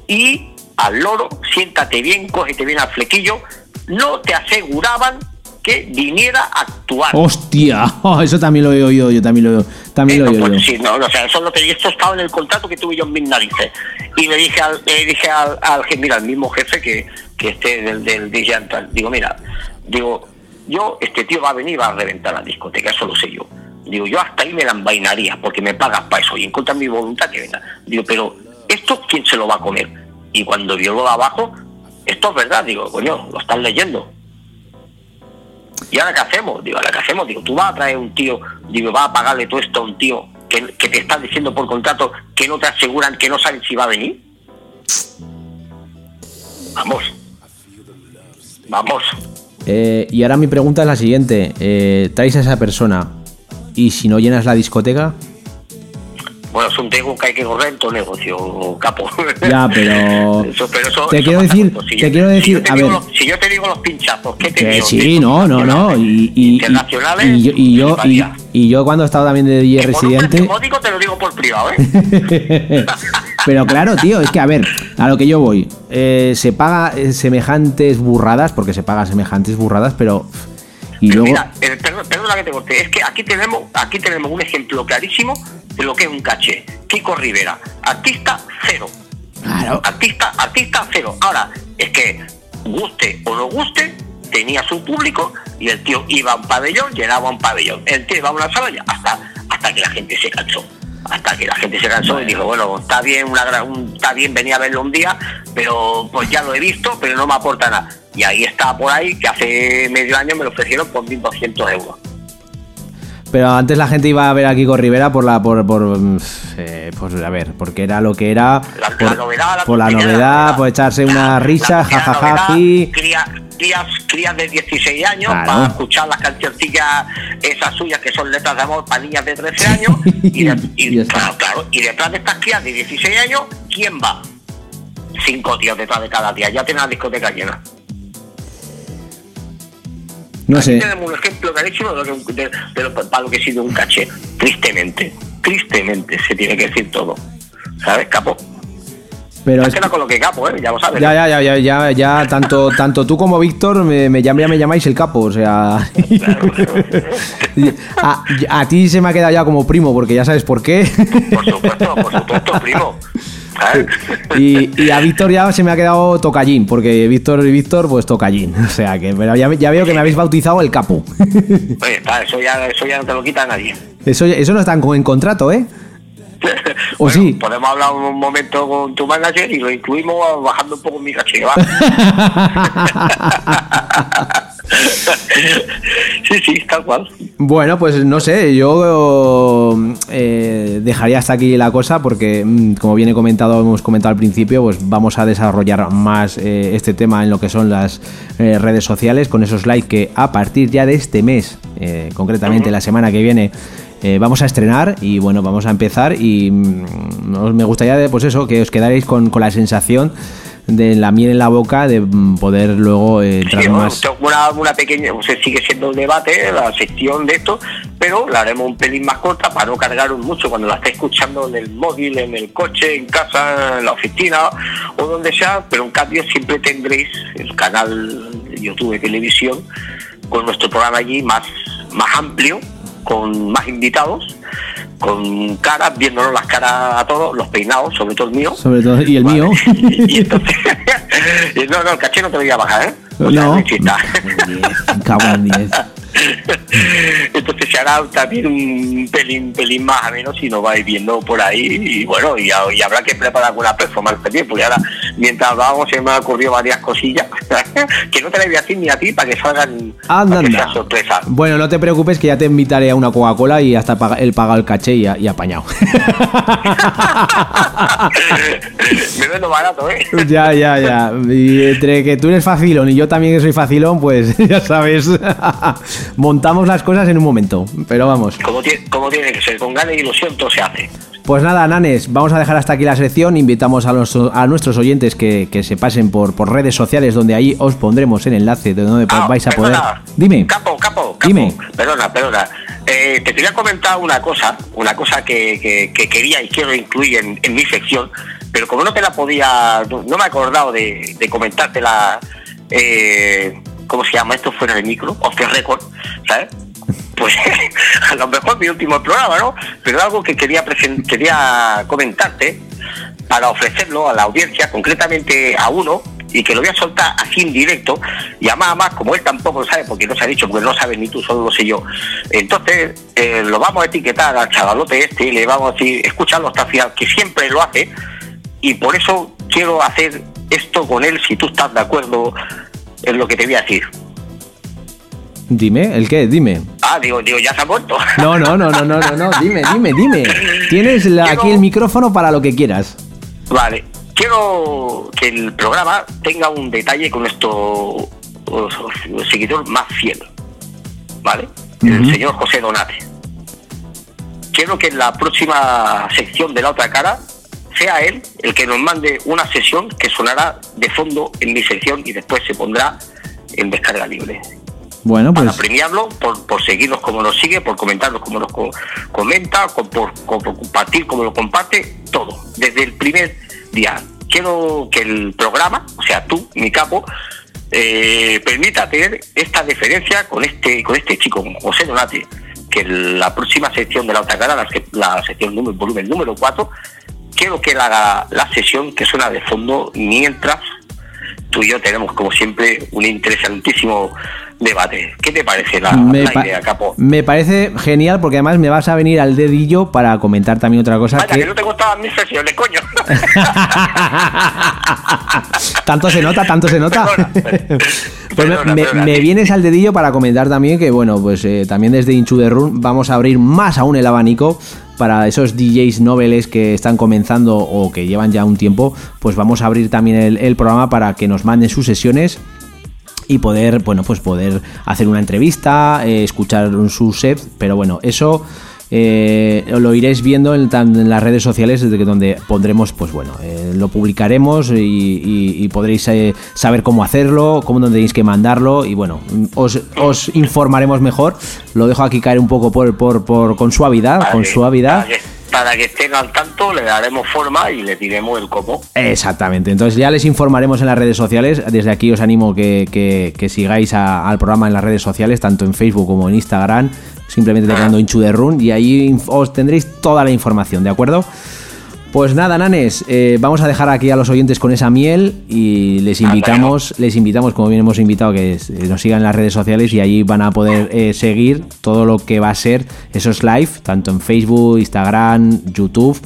y al loro, siéntate bien, cógete bien al flequillo, no te aseguraban que viniera a actuar. ¡Hostia! [laughs] Oh, eso también lo he oído yo, también lo, también Eh, lo he oído yo. sí, no, no, o sea, eso es lo que esto estaba en el contrato que tuve yo en mis narices. Y le dije al, le dije al, al mira, al mismo jefe que, que este del, del DJ Antal, digo, mira, digo, yo, este tío va a venir y va a reventar la discoteca, eso lo sé yo. Digo, yo hasta ahí me la envainaría porque me pagas para eso y en contra de mi voluntad que venga. Digo, pero ¿esto quién se lo va a comer? Y cuando vio lo de abajo, esto es verdad, digo, coño, lo están leyendo. ¿Y ahora qué hacemos? Digo, ¿ahora qué hacemos? Digo, tú vas a traer un tío, digo, vas a pagarle todo esto a un tío que, que te están diciendo por contrato que no te aseguran, que no saben si va a venir. Vamos. Vamos. Eh, y ahora mi pregunta es la siguiente. Eh, ¿Traes a esa persona y si no llenas la discoteca? Bueno, es un tengo que hay que correr en todo negocio, capo. Ya, pero- [laughs] Eso- pero eso- te eso quiero decir- mucho. te quiero si decir, yo te a ver. los- si yo te digo los pinchazos, ¿qué te Que digo? sí, no, no, no. Y, y- internacionales, y yo, y, yo, y, y yo cuando he estado también de DJ Que por un residente... módico te lo digo por privado, ¿eh? [laughs] Pero claro, tío, es que a ver, a lo que yo voy, eh, se paga eh, semejantes burradas, porque se paga semejantes burradas, pero... Y Pero luego... mira, eh, perdona, perdona que te corte, es que aquí tenemos, aquí tenemos un ejemplo clarísimo de lo que es un caché. Kiko Rivera, artista cero. Claro. Artista, artista cero. Ahora, es que guste o no guste, tenía su público y el tío iba a un pabellón, llenaba un pabellón. El tío iba a una sala y hasta, hasta que la gente se cansó. Hasta que la gente se cansó y dijo, bueno, está bien, una, un- está bien, venía a verlo un día, pero pues ya lo he visto, pero no me aporta nada. Y ahí está por ahí, que hace medio año me lo ofrecieron por 1.200 euros. Pero antes la gente iba a ver a Kiko Rivera por la... Por, por, mm, eh, pues, a ver, porque era lo que era... La, la por, novedad, la por la novedad, por echarse una risa, jajaja, novedad, Crías, crías de 16 años Claro. para escuchar las cancioncillas esas suyas que son letras de amor para niñas de 13 años. [laughs] y, de- claro, claro, y detrás de estas crías de 16 años, ¿quién va? Cinco tíos detrás de cada tía. Ya tiene la discoteca llena. No sé. Tenemos un ejemplo clarísimo de lo que, de- de lo- para lo que ha sido un caché. Tristemente, tristemente se tiene que decir todo. ¿Sabes, capo? Pero es, con lo que capo, ¿eh? Ya lo sabes. Ya, ya, ya, ya, ya, ya, tanto, tanto tú como Víctor me, me, llam- ya me llamáis el capo, o sea... [laughs] a, a ti se me ha quedado ya como primo, porque ya sabes por qué. Por supuesto, por supuesto, primo. Y, y a Víctor ya se me ha quedado tocallín, porque Víctor y Víctor, pues tocallín. O sea que pero ya, ya veo que me habéis bautizado el capo. Oye, eso, ya, eso ya no te lo quita nadie. Eso, eso no está en, en contrato, ¿eh? [laughs] ¿O Bueno, sí? Podemos hablar un momento con tu manager y lo incluimos bajando un poco mi caché, [laughs] sí, sí, tal cual. Bueno, pues no sé, yo eh, dejaría hasta aquí la cosa porque, mm, como bien he comentado, hemos comentado al principio, pues vamos a desarrollar más eh, este tema en lo que son las eh, redes sociales con esos likes que a partir ya de este mes, concretamente la semana que viene, eh, vamos a estrenar y bueno, vamos a empezar y mm, os- me gustaría, pues eso, que os quedaréis con, con la sensación de la miel en la boca de mm, poder luego eh, entrar Sí, más... una, una pequeña, o sea, sigue siendo un debate, la sección de esto, pero la haremos un pelín más corta para no cargaros mucho cuando la estéis escuchando en el móvil, en el coche, en casa, en la oficina o donde sea, pero en cambio siempre tendréis el canal de YouTube de televisión con nuestro programa allí más, más amplio, con más invitados, con caras, viéndonos las caras a todos, los peinados, sobre todo el mío. Sobre todo, y el Vale. mío. [laughs] y entonces, [laughs] no, no, el caché no te voy a bajar, ¿eh? No. no cago en diez. [laughs] Entonces, se hará también un pelín, pelín más a menos si nos vais viendo por ahí. Y bueno, y, y habrá que preparar alguna performance también, porque ahora, mientras hablábamos, se me han ocurrido varias cosillas [laughs] que no te las voy a decir ni a ti para que salgan Anda, para que anda. sea sorpresa. Bueno, no te preocupes que ya te invitaré a una Coca-Cola y hasta él paga el caché y, y apañado. [laughs] me vendo barato, ¿eh? ya, ya, ya. Y entre que tú eres facilón y yo también soy facilón, pues ya sabes. Montamos las cosas en un momento. Pero vamos. Como, tie- como tiene que ser, con ganas y ilusión todo se hace. Pues nada, Nanes, vamos a dejar hasta aquí la sección. Invitamos a, los- a nuestros oyentes que, que se pasen por, por redes sociales, donde ahí os pondremos el enlace de donde Ah, vais a poder. perdona. Dime. Capo, capo, capo. Dime. Perdona, perdona. Eh, te quería comentar una cosa, una cosa que, que- que quería y quiero incluir en, en mi sección, pero como no te la podía, no, no me he acordado de, de comentártela, eh, ¿cómo se llama esto? Fuera de micro, off the record, ¿sabes? Pues [laughs] a lo mejor mi último programa, ¿no? Pero algo que quería, quería comentarte para ofrecerlo a la audiencia, concretamente a uno, y que lo voy a soltar así en directo, y además, además, como él tampoco lo sabe, porque no se ha dicho, porque no lo sabes ni tú, solo lo sé yo. Entonces, eh, lo vamos a etiquetar al chavalote este y le vamos a decir, escúchalo hasta que siempre lo hace, y por eso quiero hacer esto con él, si tú estás de acuerdo en lo que te voy a decir. Dime, ¿el qué? Dime. Ah, digo, digo, ya se ha muerto. [laughs] No, no, no, no, no, no, no. Dime, dime, dime. Tienes la- Quiero- aquí el micrófono para lo que quieras. Vale, quiero que el programa tenga un detalle con nuestro seguidor más fiel, ¿vale? El señor José Donate. Quiero que en la próxima sección de la otra cara sea él el que nos mande una sesión que sonará de fondo en mi sección y después se pondrá en descarga libre Bueno, para pues premiarlo por, por seguirnos como nos sigue, por comentarnos como nos co- comenta, por, compartir como lo comparte, todo, desde el primer día. Quiero que el programa, o sea, tú, mi capo, eh, permita tener esta deferencia con este con este chico, con José Donate, que la próxima sección de la otra cara, la, la sección número, volumen número 4, quiero que haga la sesión que suena de fondo mientras tú y yo tenemos, como siempre, un interesantísimo debate. ¿Qué te parece la, me, la idea, Capo? me parece genial porque además me vas a venir al dedillo para comentar también otra cosa Vaya, que que... no te gustaban mis sesiones, coño. [laughs] tanto se nota, tanto se nota. [laughs] Perdona, Pues me- perdona, me, perdona. me vienes al dedillo para comentar también que, bueno, pues eh, también desde Inchu de Run vamos a abrir más aún el abanico para esos DJs noveles que están comenzando o que llevan ya un tiempo, pues vamos a abrir también el, programa para que nos manden sus sesiones y poder, bueno, pues poder hacer una entrevista, eh, escuchar un su set, pero bueno, eso eh, lo iréis viendo en, las redes sociales desde que donde pondremos, pues bueno, eh, lo publicaremos y, y- y podréis eh, saber cómo hacerlo, cómo tenéis que mandarlo y bueno, os, os informaremos mejor. Lo dejo aquí caer un poco por, por, por con suavidad, con suavidad. Para que estén al tanto, le daremos forma y le diremos el cómo. Exactamente, entonces ya les informaremos en las redes sociales. Desde aquí os animo que, que- que sigáis a- al programa en las redes sociales, tanto en Facebook como en Instagram, simplemente tecleando Inchu de Run y ahí os tendréis toda la información, ¿de acuerdo? Pues nada, nanes, eh, vamos a dejar aquí a los oyentes con esa miel y les Anda, invitamos, les invitamos, como bien hemos invitado, que eh, nos sigan en las redes sociales y allí van a poder eh, seguir todo lo que va a ser esos live, tanto en Facebook, Instagram, YouTube.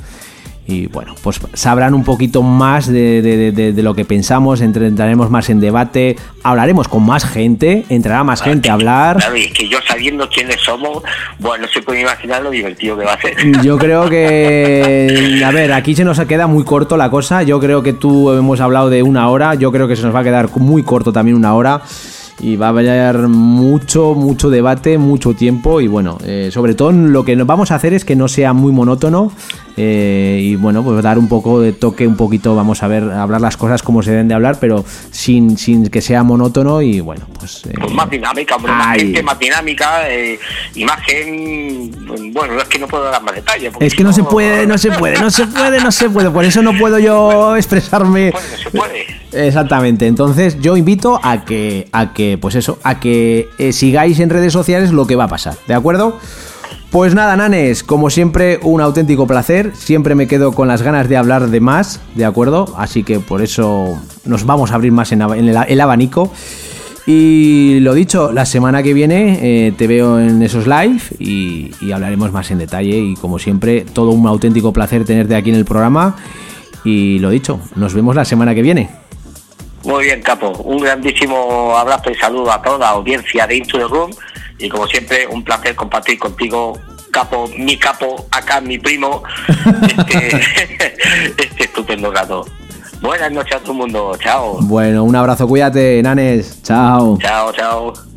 Y bueno, pues sabrán un poquito más de, de- de- de- de lo que pensamos, entraremos más en debate, hablaremos con más gente, entrará más gente a hablar. Claro, y es que yo sabiendo quiénes somos, bueno, no se puede imaginar lo divertido que va a ser. Yo creo que, a ver, aquí se nos queda muy corto la cosa. Yo creo que tú hemos hablado de una hora. Yo creo que se nos va a quedar muy corto también una hora. Y va a haber mucho, mucho debate, mucho tiempo. Y bueno, eh, sobre todo lo que nos vamos a hacer es que no sea muy monótono. Eh, y bueno, pues dar un poco de toque, un poquito, vamos a ver, hablar las cosas como se deben de hablar, pero sin, sin que sea monótono. Y bueno, pues. eh, Pues más dinámica, hombre, más gente, más dinámica, eh, imagen, bueno, es que no puedo dar más detalles. es que no se puede, no se puede, no se puede, no se puede. Por eso no puedo yo [laughs] expresarme. Bueno, se puede. Exactamente. Entonces yo invito a que, a que, pues eso, a que eh, sigáis en redes sociales lo que va a pasar, ¿de acuerdo? Pues nada, nanes, como siempre, un auténtico placer. Siempre me quedo con las ganas de hablar de más, ¿de acuerdo? Así que por eso nos vamos a abrir más en, el, abanico. Y lo dicho, la semana que viene eh, te veo en esos live y, y hablaremos más en detalle. Y como siempre, todo un auténtico placer tenerte aquí en el programa. Y lo dicho, nos vemos la semana que viene. Muy bien, Capo. Un grandísimo abrazo y saludo a toda la audiencia de Into the Room y como siempre, un placer compartir contigo, capo, mi capo, acá mi primo, [laughs] este, [laughs] este, estupendo gato. Buenas noches a todo el mundo, chao. Bueno, un abrazo, cuídate, nanes, chao. Chao, chao.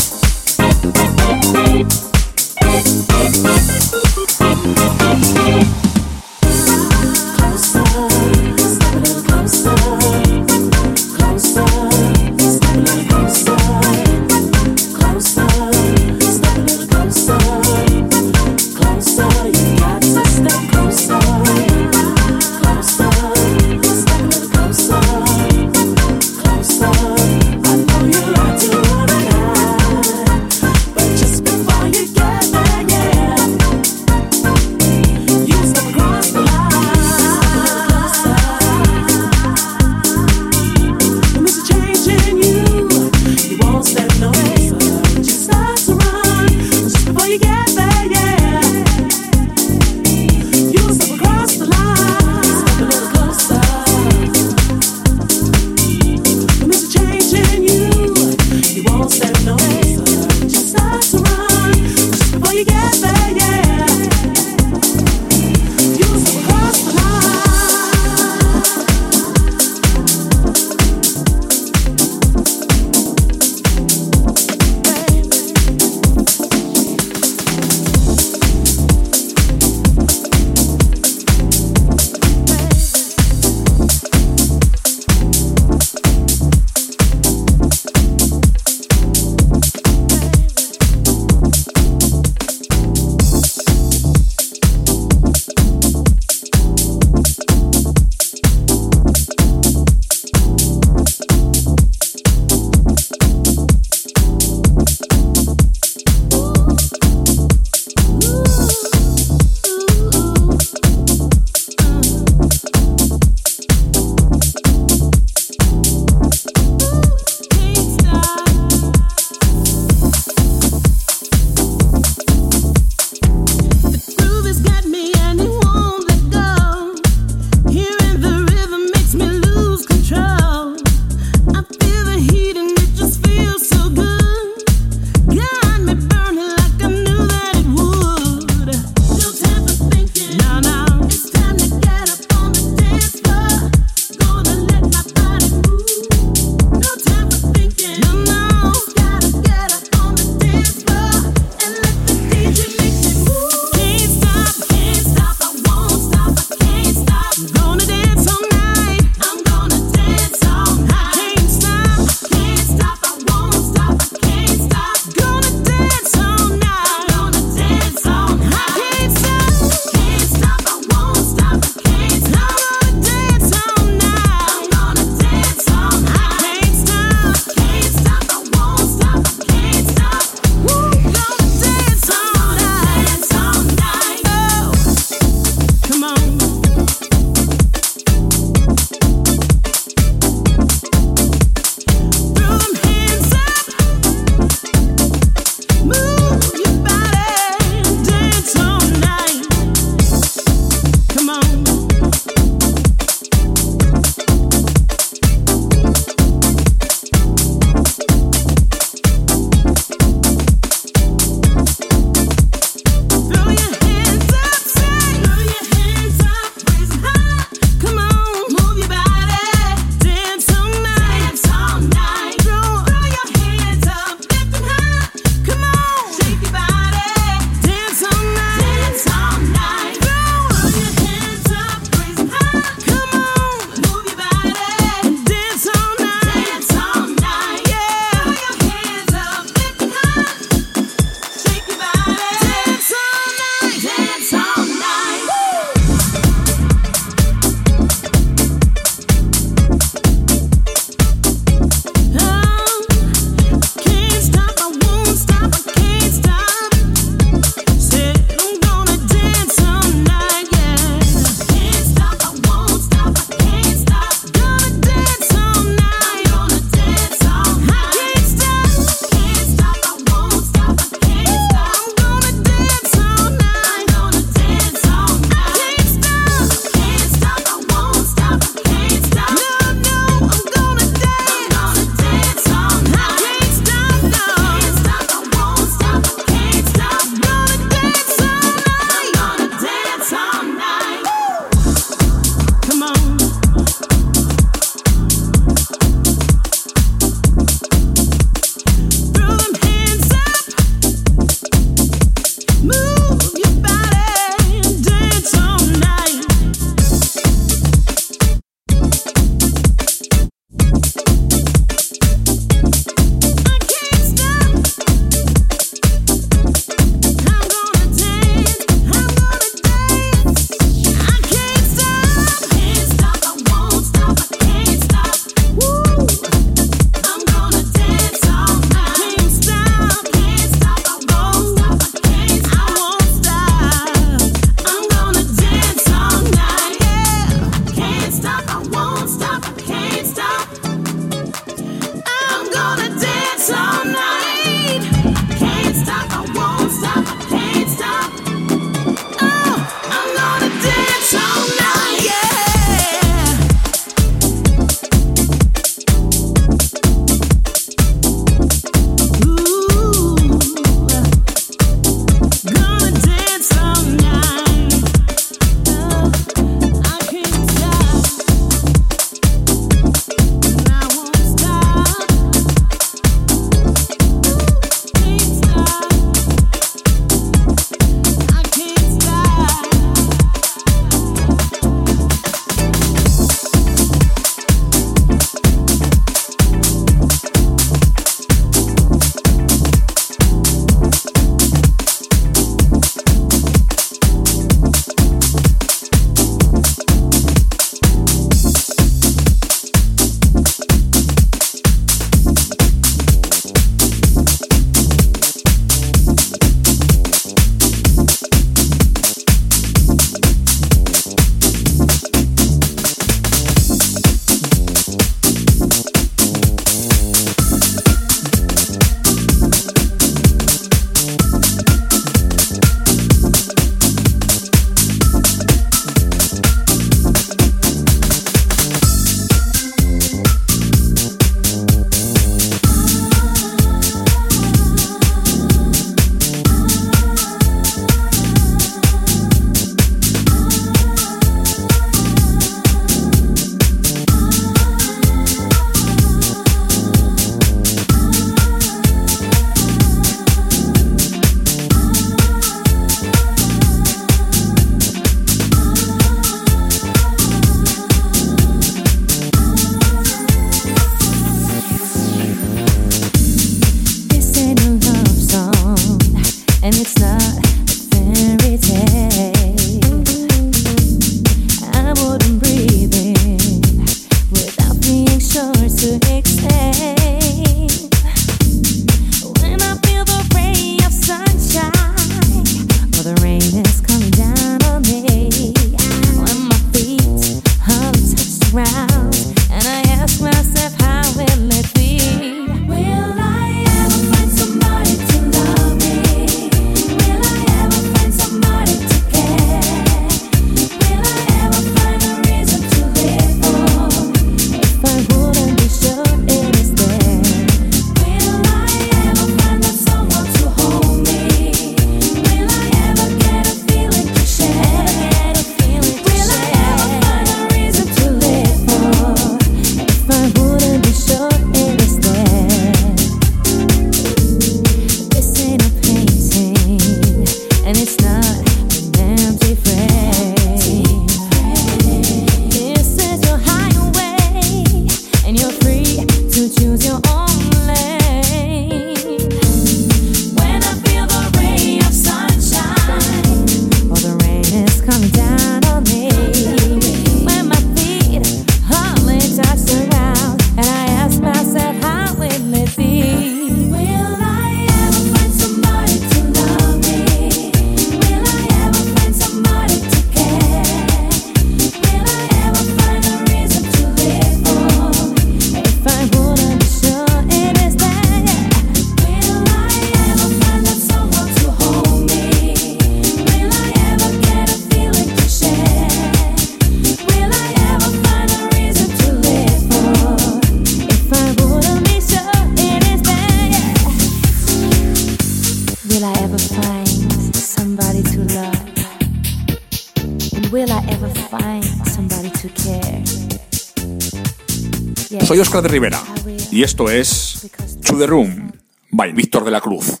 Soy Oscar de Rivera y esto es To The Room by Víctor de la Cruz.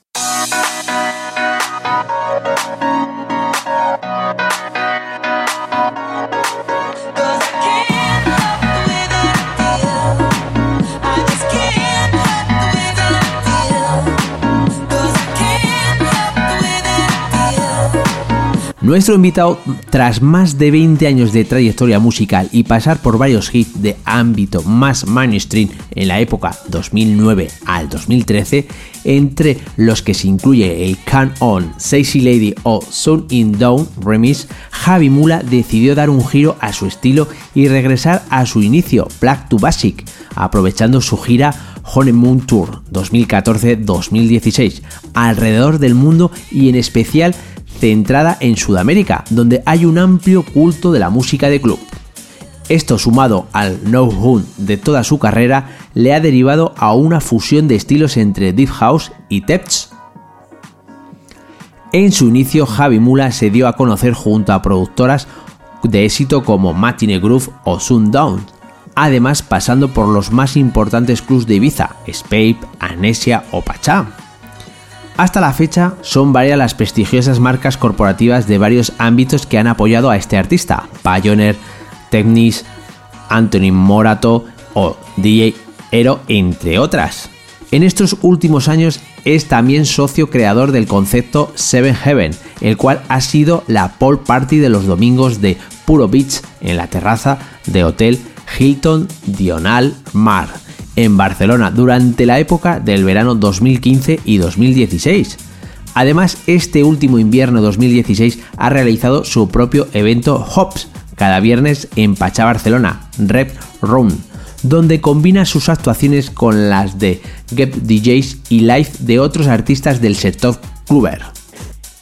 Nuestro invitado, tras más de 20 años de trayectoria musical y pasar por varios hits de ámbito más mainstream en la época 2009 al 2013, entre los que se incluye el Can On, Sexy Lady o Sun in Down remix, Javi Mula decidió dar un giro a su estilo y regresar a su inicio, Black to Basic, aprovechando su gira Honeymoon Tour 2014-2016 alrededor del mundo y en especial centrada en Sudamérica, donde hay un amplio culto de la música de club. Esto sumado al no Hun de toda su carrera le ha derivado a una fusión de estilos entre Deep House y Teps. En su inicio, Javi Mula se dio a conocer junto a productoras de éxito como Matinee Groove o Sundown, además pasando por los más importantes clubs de Ibiza, Spape, Anesia o Pachá. Hasta la fecha son varias las prestigiosas marcas corporativas de varios ámbitos que han apoyado a este artista, Pioneer, Technis, Anthony Morato o DJ Ero, entre otras. En estos últimos años es también socio creador del concepto Seven Heaven, el cual ha sido la pole party de los domingos de Puro Beach en la terraza de Hotel Hilton Dional Mar en Barcelona durante la época del verano 2015 y 2016. Además, este último invierno 2016 ha realizado su propio evento Hops cada viernes en Pachá, Barcelona, Rep Room, donde combina sus actuaciones con las de Gep DJs y live de otros artistas del sector cluber.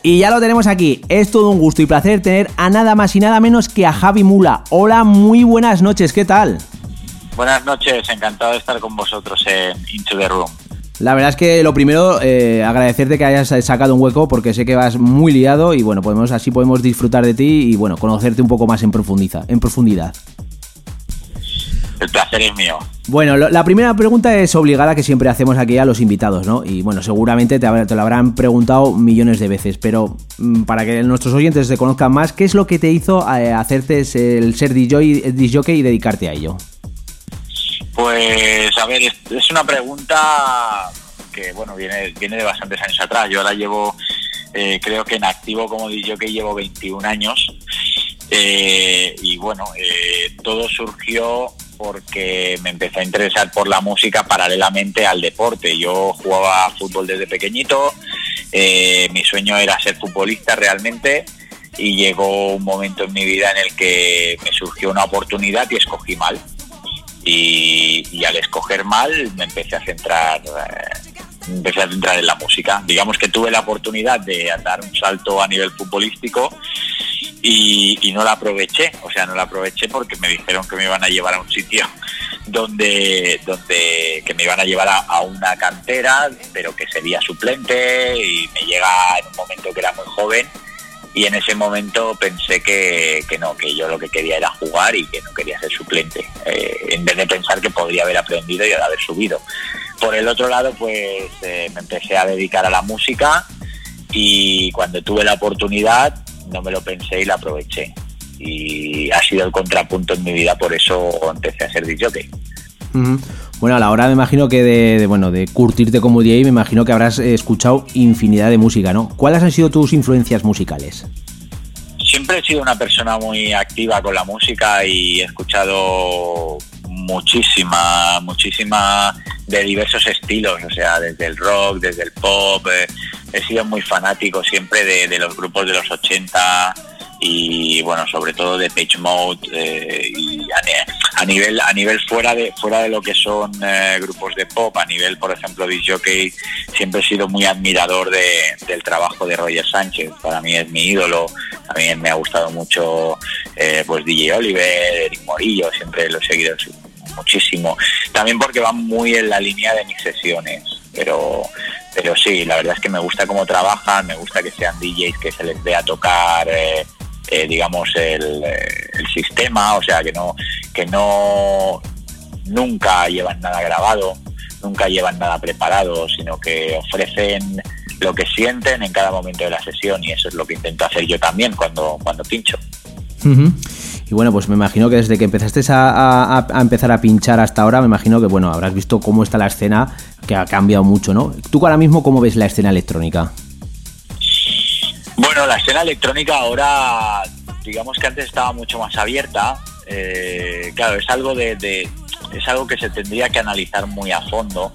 Y ya lo tenemos aquí, es todo un gusto y placer tener a nada más y nada menos que a Javi Mula. Hola, muy buenas noches, ¿qué tal? Buenas noches, encantado de estar con vosotros en Into the Room. La verdad es que lo primero, eh, agradecerte que hayas sacado un hueco porque sé que vas muy liado y bueno, podemos, así podemos disfrutar de ti y bueno, conocerte un poco más en, profundiza, en profundidad. El placer es mío. Bueno, lo- la primera pregunta es obligada que siempre hacemos aquí a los invitados, ¿no? Y bueno, seguramente te, te lo habrán preguntado millones de veces, pero mm, para que nuestros oyentes te conozcan más, ¿qué es lo que te hizo eh, hacerte el ser DJ, DJ y dedicarte a ello? Pues, a ver, es, una pregunta que, bueno, viene, viene de bastantes años atrás. Yo ahora llevo, eh, creo que en activo como DJ que llevo 21 años. Eh, y bueno, eh, todo surgió porque me empecé a interesar por la música paralelamente al deporte. Yo jugaba fútbol desde pequeñito, eh, mi sueño era ser futbolista realmente y llegó un momento en mi vida en el que me surgió una oportunidad y escogí mal. Y, y al escoger mal me empecé a centrar eh, empecé a centrar en la música. Digamos que tuve la oportunidad de dar un salto a nivel futbolístico y, no la aproveché. O sea no la aproveché porque me dijeron que me iban a llevar a un sitio [laughs] donde donde que me iban a llevar a una cantera pero que sería suplente y me llega en un momento que era muy joven y en ese momento pensé que, que no, que yo lo que quería era jugar y que no quería ser suplente, eh, en vez de pensar que podría haber aprendido y haber subido. Por el otro lado, pues eh, me empecé a dedicar a la música y cuando tuve la oportunidad no me lo pensé y la aproveché. Y ha sido el contrapunto en mi vida, por eso empecé a ser DJ. Ujú. Bueno, a la hora me imagino que de, bueno, de curtirte como DJ, me imagino que habrás eh, escuchado infinidad de música, ¿no? ¿Cuáles han sido tus influencias musicales? Siempre he sido una persona muy activa con la música y he escuchado muchísima, muchísima de diversos estilos, o sea, desde el rock, desde el pop. eh, he sido muy fanático siempre de, los grupos de los 80 y bueno, sobre todo de Page Mode eh, y a, nivel a nivel fuera de fuera de lo que son eh, grupos de pop, a nivel por ejemplo de jockey, siempre he sido muy admirador de- del trabajo de Roger Sánchez. Para mí es mi ídolo. También me ha gustado mucho eh, pues DJ Oliver, Eric Morillo, siempre lo he seguido muchísimo. También porque van muy en la línea de mis sesiones, pero pero sí, la verdad es que me gusta cómo trabajan, me gusta que sean DJs que se les vea tocar eh, eh, digamos el, eh, el sistema, o sea que no que no nunca llevan nada grabado, nunca llevan nada preparado, sino que ofrecen lo que sienten en cada momento de la sesión y eso es lo que intento hacer yo también cuando, cuando pincho. Ujú. Bueno, pues me imagino que desde que empezaste a, empezar a pinchar hasta ahora, me imagino que bueno, habrás visto cómo está la escena, que ha cambiado mucho, ¿no? ¿Tú ahora mismo cómo ves la escena electrónica? Bueno, la escena electrónica ahora, digamos que antes estaba mucho más abierta. eh, claro, es algo de- es algo que se tendría que analizar muy a fondo,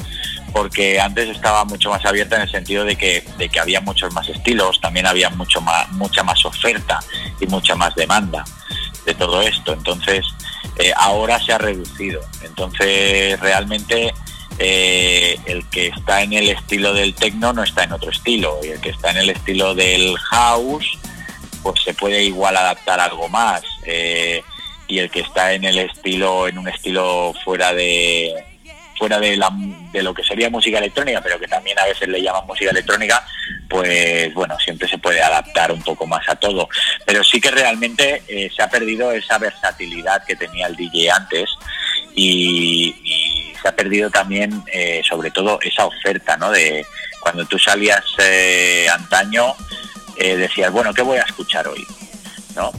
porque antes estaba mucho más abierta en el sentido de que, de que había muchos más estilos, también había mucho más, mucha más oferta y mucha más demanda de todo esto. Entonces, eh, ahora se ha reducido. Entonces, realmente eh, el que está en el estilo del techno no está en otro estilo y el que está en el estilo del house pues se puede igual adaptar algo más eh, y el que está en el estilo en un estilo fuera de fuera de, la, de lo que sería música electrónica pero que también a veces le llaman música electrónica pues bueno siempre se puede adaptar un poco más a todo. Pero sí que realmente eh, se ha perdido esa versatilidad que tenía el DJ antes y, se ha perdido también eh, sobre todo esa oferta no de cuando tú salías eh, antaño eh, decías bueno qué voy a escuchar hoy no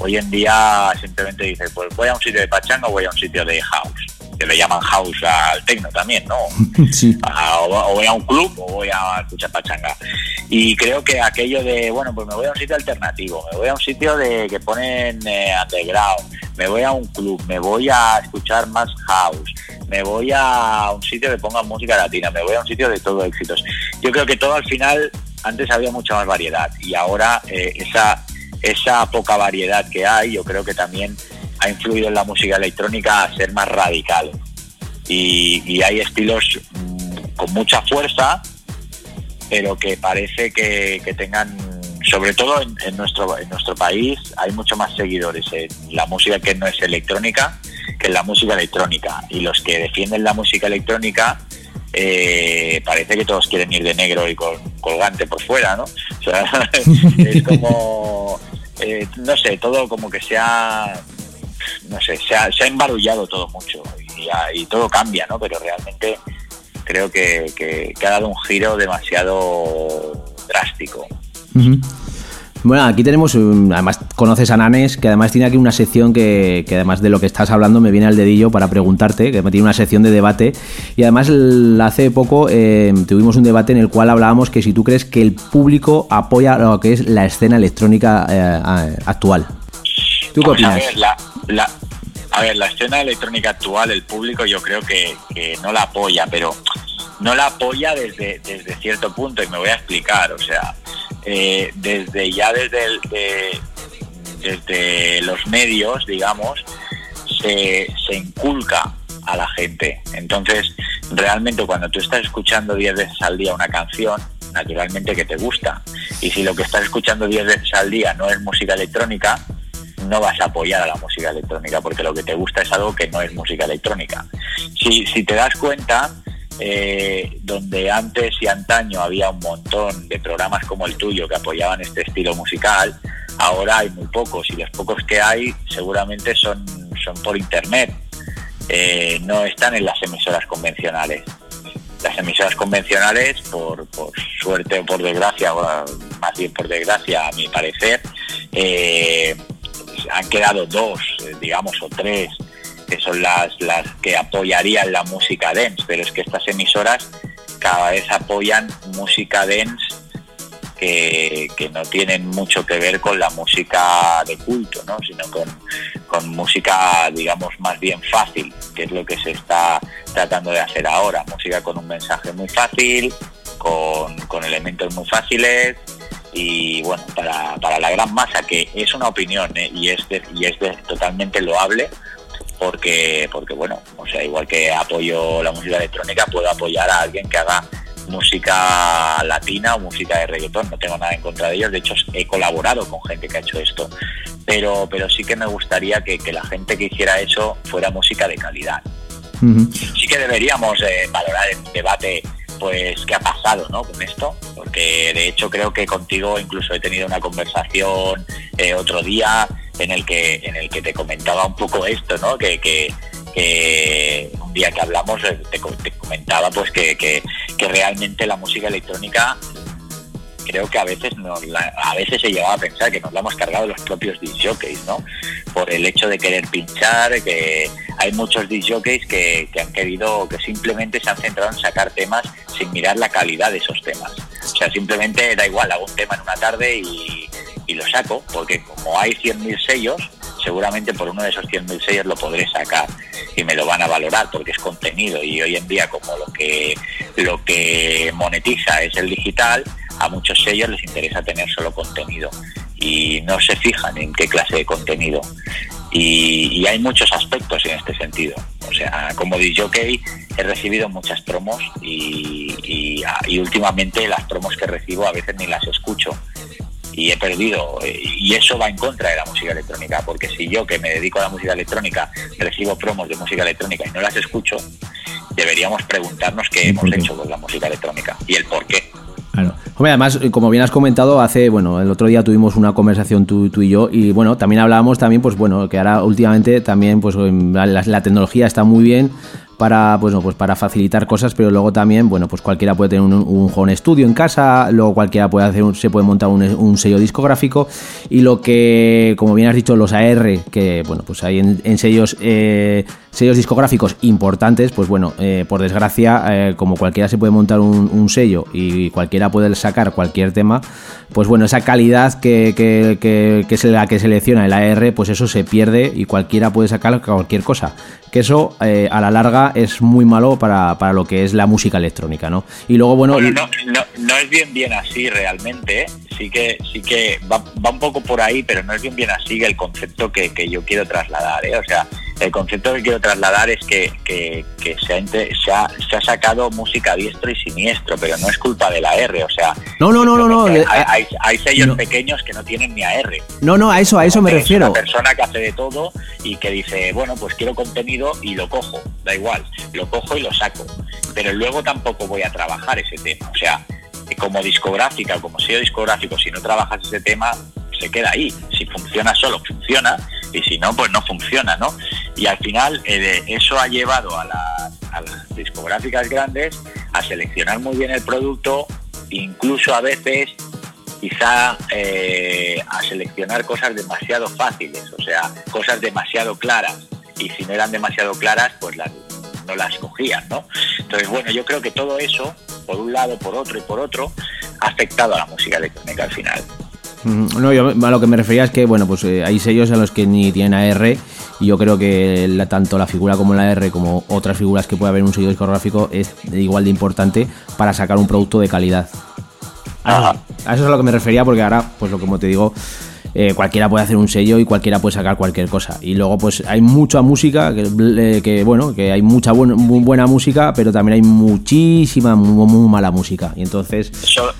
hoy en día simplemente dices pues voy a un sitio de pachanga o voy a un sitio de house que le llaman house al techno también no [laughs] Sí. a- o, o voy a un club o voy a escuchar pachanga. Y creo que aquello de, bueno, pues me voy a un sitio alternativo, me voy a un sitio de que ponen eh, underground, me voy a un club, me voy a escuchar más house, me voy a un sitio que ponga música latina, me voy a un sitio de todo éxitos. Yo creo que todo al final, antes había mucha más variedad y ahora eh, esa, esa poca variedad que hay, yo creo que también ha influido en la música electrónica a ser más radical y, hay estilos mm, con mucha fuerza, pero que parece que, tengan, sobre todo en, nuestro, en nuestro país, hay mucho más seguidores en la música que no es electrónica que en la música electrónica. Y los que defienden la música electrónica, eh, parece que todos quieren ir de negro y con colgante por fuera, ¿no? [laughs] Sea, es como, eh, no sé, todo como que se ha no sé, se ha, se ha embarullado todo mucho y, todo cambia, ¿no? Pero realmente creo que, que- que ha dado un giro demasiado drástico. Bueno, aquí tenemos, además conoces a Nanes, que además tiene aquí una sección que, que además de lo que estás hablando me viene al dedillo para preguntarte, que tiene una sección de debate y además hace poco eh, tuvimos un debate en el cual hablábamos que si tú crees que el público apoya lo que es la escena electrónica eh, actual. ¿Tú qué Pues, a opinas? ver, la, la- a ver, la escena electrónica actual, el público yo creo que, no la apoya, pero no la apoya desde, desde cierto punto y me voy a explicar. O sea, eh, desde ya desde, desde los medios, digamos, se, se inculca a la gente. Entonces, realmente cuando tú estás escuchando 10 veces al día una canción, naturalmente que te gusta. Y si lo que estás escuchando 10 veces al día no es música electrónica, no vas a apoyar a la música electrónica porque lo que te gusta es algo que no es música electrónica. Si, te das cuenta, eh, donde antes y antaño había un montón de programas como el tuyo que apoyaban este estilo musical, ahora hay muy pocos y los pocos que hay seguramente son, por internet, Eh, no están en las emisoras convencionales. Las emisoras convencionales, por, por suerte o por desgracia, o más bien por desgracia a mi parecer, eh, han quedado dos, eh, digamos, o tres, que son las, las que apoyarían la música dance, pero es que estas emisoras cada vez apoyan música dance que, no tienen mucho que ver con la música de culto, ¿no? sino con, música, digamos, más bien fácil, que es lo que se está tratando de hacer ahora. Música con un mensaje muy fácil, con elementos muy fáciles y bueno, para, para la gran masa, que es una opinión ¿eh? y es, de- y es de- totalmente loable, porque, porque bueno, o sea, igual que apoyo la música electrónica, puedo apoyar a alguien que haga música latina o música de reggaetón, no tengo nada en contra de ellos, de hecho he colaborado con gente que ha hecho esto, pero, pero sí que me gustaría que, que la gente que hiciera eso fuera música de calidad. Sí que deberíamos eh, valorar en debate pues qué ha pasado ¿no? con esto, porque de hecho creo que contigo incluso he tenido una conversación eh, otro día en el que en el que te comentaba un poco esto, ¿no? que, que, un día que hablamos eh, te, co- te comentaba pues que, que realmente la música electrónica creo que a veces nos la- a veces se llegaba a pensar que nos la hemos cargado los propios disjockeys, ¿no? Por el hecho de querer pinchar, que hay muchos disjockeys que, que han querido, que simplemente se han centrado en sacar temas sin mirar la calidad de esos temas. O sea, simplemente da igual, hago un tema en una tarde y, y lo saco, porque como hay 100.000 sellos, seguramente por uno de esos 100.000 sellos lo podré sacar y me lo van a valorar porque es contenido y hoy en día como lo que lo que monetiza es el digital, a muchos sellos les interesa tener solo contenido y no se fijan en qué clase de contenido. Y, y hay muchos aspectos en este sentido. O sea, como DJ he recibido muchas promos y, y- y últimamente las promos que recibo a veces ni las escucho y he perdido y eso va en contra de la música electrónica porque si yo que me dedico a la música electrónica recibo promos de música electrónica y no las escucho deberíamos preguntarnos qué hemos hecho con la música electrónica y el por qué Claro. Hombre, además, eh, como bien has comentado, hace, bueno, el otro día tuvimos una conversación tú, tú y yo, y bueno, también hablábamos también, pues bueno, que ahora últimamente también, pues la, la tecnología está muy bien para, pues, pues para facilitar cosas, pero luego también, bueno, pues cualquiera puede tener un, un home studio en casa, luego cualquiera puede hacer, un- se puede montar un, un sello discográfico, y lo que, como bien has dicho, los AR, que, bueno, pues hay en, sellos, eh, sellos discográficos importantes, pues bueno, eh, por desgracia, eh, como cualquiera se puede montar un, sello y cualquiera puede sacar cualquier tema, pues bueno, esa calidad que, que, que- es la que selecciona el AR, pues eso se pierde y cualquiera puede sacar cualquier cosa. Que eso a la larga es muy malo para, para lo que es la música electrónica, ¿no? Y luego, bueno, Bueno, no, no, no es bien bien así realmente, ¿eh? Sí que sí que va, va un poco por ahí, pero no es bien bien así el concepto que, que yo quiero trasladar, ¿eh? o sea, el concepto que quiero trasladar es que, que, que se, ha, se, ha, se ha sacado música a diestro y siniestro, pero no es culpa de la R, o sea, no, no, no, no, no, hay, hay, hay sellos no. pequeños que no tienen ni AR. no, no, a eso, a eso me Es refiero. Una persona que hace de todo y que dice, bueno, pues quiero contenido y lo cojo, da igual, lo cojo y lo saco. Pero luego tampoco voy a trabajar ese tema. O sea, como discográfica como sello discográfico, si no trabajas ese tema, se queda ahí. Si funciona solo, funciona, y si no, pues no funciona, ¿no? Y al final eh, eso ha llevado a las, a las discográficas grandes a seleccionar muy bien el producto, incluso a veces quizá eh, a seleccionar cosas demasiado fáciles, o sea, cosas demasiado claras. Y si no eran demasiado claras, pues las, no las cogían, ¿no? Entonces, bueno, yo creo que todo eso, por un lado, por otro y por otro, ha afectado a la música electrónica al final. Mm, No, yo a lo que me refería es que, bueno, pues eh, hay sellos en los que ni tienen AR y yo creo que la- tanto la figura como la R como otras figuras que puede haber en un sello discográfico es igual de importante para sacar un producto de calidad. A eso, a eso es a lo que me refería porque ahora, pues lo como te digo, eh, cualquiera puede hacer un sello y cualquiera puede sacar cualquier cosa. Y luego pues hay mucha música, que, eh, bueno, que hay mucha buena música, pero también hay muchísima, muy, muy mala música. Y entonces... So-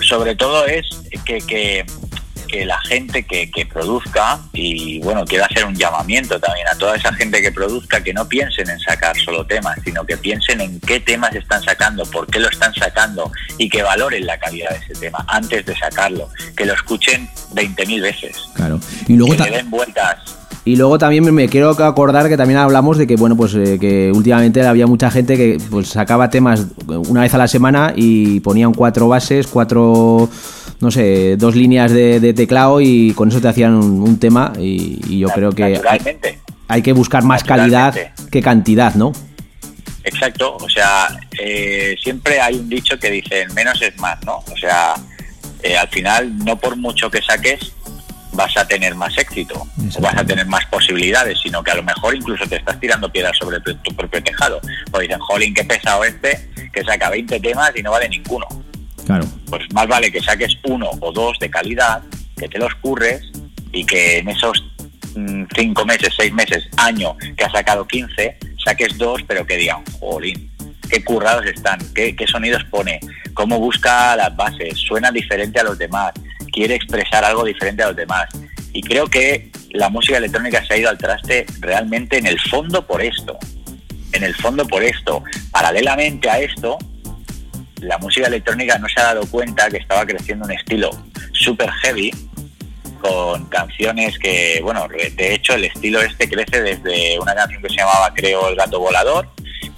sobre todo es que, que, que la gente que, que produzca, y bueno, quiero hacer un llamamiento también a toda esa gente que produzca, que no piensen en sacar solo temas, sino que piensen en qué temas están sacando, por qué lo están sacando y que valoren la calidad de ese tema antes de sacarlo, que lo escuchen 20.000 veces, Claro. Y luego que le den vueltas. Y luego también me- me quiero acordar que también hablamos de que bueno pues eh, que últimamente había mucha gente que pues sacaba temas una vez a la semana y ponían cuatro bases, cuatro no sé, dos líneas de, de teclado y con eso te hacían un, un tema y, y yo creo que hay, hay que buscar más calidad que cantidad, ¿no? Exacto, o sea, eh, siempre hay un dicho que dice menos es más, ¿no? O sea, eh, al final no por mucho que saques vas a tener más éxito o vas a tener más posibilidades, sino que a lo mejor incluso te estás tirando piedras sobre tu, tu propio tejado. O dicen, jolín, qué pesado este, que saca 20 temas y no vale ninguno. Claro. Pues más vale que saques uno o dos de calidad, que te los curres y que en esos mm, cinco meses, seis meses, año que has sacado 15, saques dos, pero que digan, jolín, qué currados están, qué, qué sonidos pone, cómo busca las bases, suena diferente a los demás, quiere expresar algo diferente a los demás. Y creo que la música electrónica se ha ido al traste realmente en el fondo por esto. En el fondo por esto. Paralelamente a esto, la música electrónica no se ha dado cuenta que estaba creciendo un estilo super heavy con canciones que, bueno, de hecho el estilo este crece desde una canción que se llamaba, creo, El gato volador,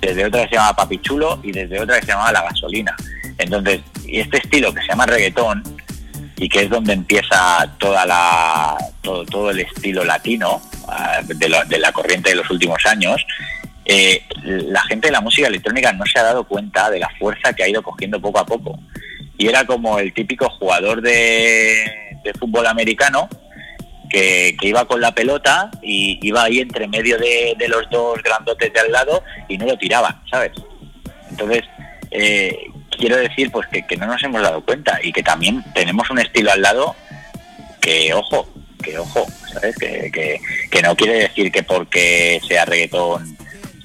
desde otra que se llamaba Papi Chulo y desde otra que se llamaba La gasolina. Entonces, y este estilo que se llama reggaetón y que es donde empieza toda la todo, todo el estilo latino ah, de, la- de la corriente de los últimos años, eh, la gente de la música electrónica no se ha dado cuenta de la fuerza que ha ido cogiendo poco a poco. Y era como el típico jugador de, fútbol americano que, iba con la pelota y iba ahí entre medio de, los dos grandotes de al lado y no lo tiraban, ¿sabes? Entonces, eh, quiero decir pues que, que no nos hemos dado cuenta y que también tenemos un estilo al lado que, ojo, que ojo, ¿sabes? Que, que, que no quiere decir que porque sea reggaetón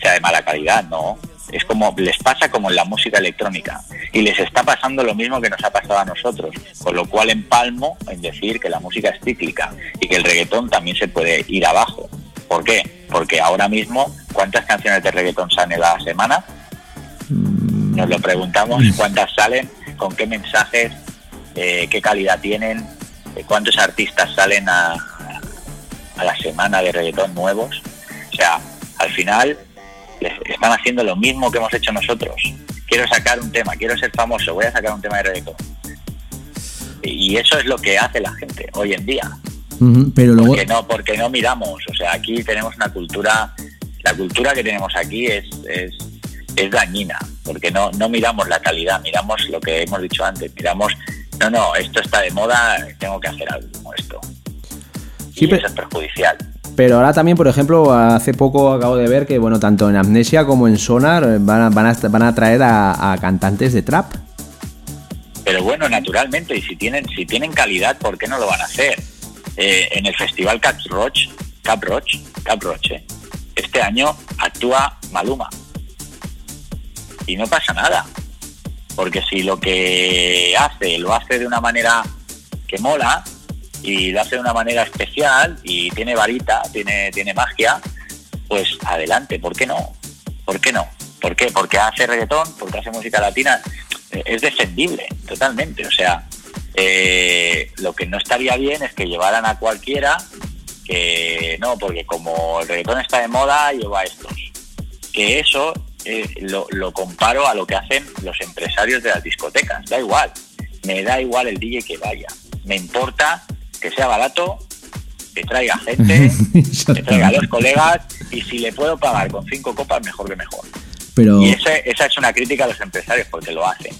sea de mala calidad, no. Es como, les pasa como en la música electrónica y les está pasando lo mismo que nos ha pasado a nosotros, con lo cual empalmo en decir que la música es cíclica y que el reggaetón también se puede ir abajo. ¿Por qué? Porque ahora mismo, ¿cuántas canciones de reggaetón salen a la semana? Nos lo preguntamos, ¿cuántas salen? ¿Con qué mensajes? eh, ¿Qué calidad tienen? eh, ¿Cuántos artistas salen a, a la semana de reggaetón nuevos? O sea, al final están haciendo lo mismo que hemos hecho nosotros. Quiero sacar un tema, quiero ser famoso, voy a sacar un tema de reggaetón. Y eso es lo que hace la gente hoy en día. Ujú, Pero luego, Porque no, porque no miramos. O sea, aquí tenemos una cultura, la cultura que tenemos aquí es, es, es dañina, porque no, no miramos la calidad, miramos lo que hemos dicho antes, miramos, no, no, esto está de moda, tengo que hacer algo como esto. Sí, pero- eso es perjudicial. Pero ahora también, por ejemplo, hace poco acabo de ver que, bueno, tanto en Amnesia como en Sonar van a, van a, van a traer a, a cantantes de trap. Pero bueno, naturalmente, y si tienen, si tienen calidad, ¿por qué no lo van a hacer? Eh, en el festival Cap Roach, Cap Roach, Cap Roche, este año actúa Maluma. Y no pasa nada. Porque si lo que hace lo hace de una manera que mola y lo hace de una manera especial y tiene varita, tiene, tiene magia, pues adelante, ¿por qué no? ¿Por qué no? ¿Por qué? Porque hace reggaetón, porque hace música latina, eh, es defendible totalmente. O sea, eh, lo que no estaría bien es que llevaran a cualquiera que no, porque como el reggaetón está de moda, lleva estos. Que eso eh, lo, lo comparo a lo que hacen los empresarios de las discotecas. Da igual, me da igual el DJ que vaya. Me importa que sea barato, que traiga gente, [laughs] que traiga a los colegas y si le puedo pagar con cinco copas, mejor que mejor. Pero, Y esa es una crítica a los empresarios porque lo hacen,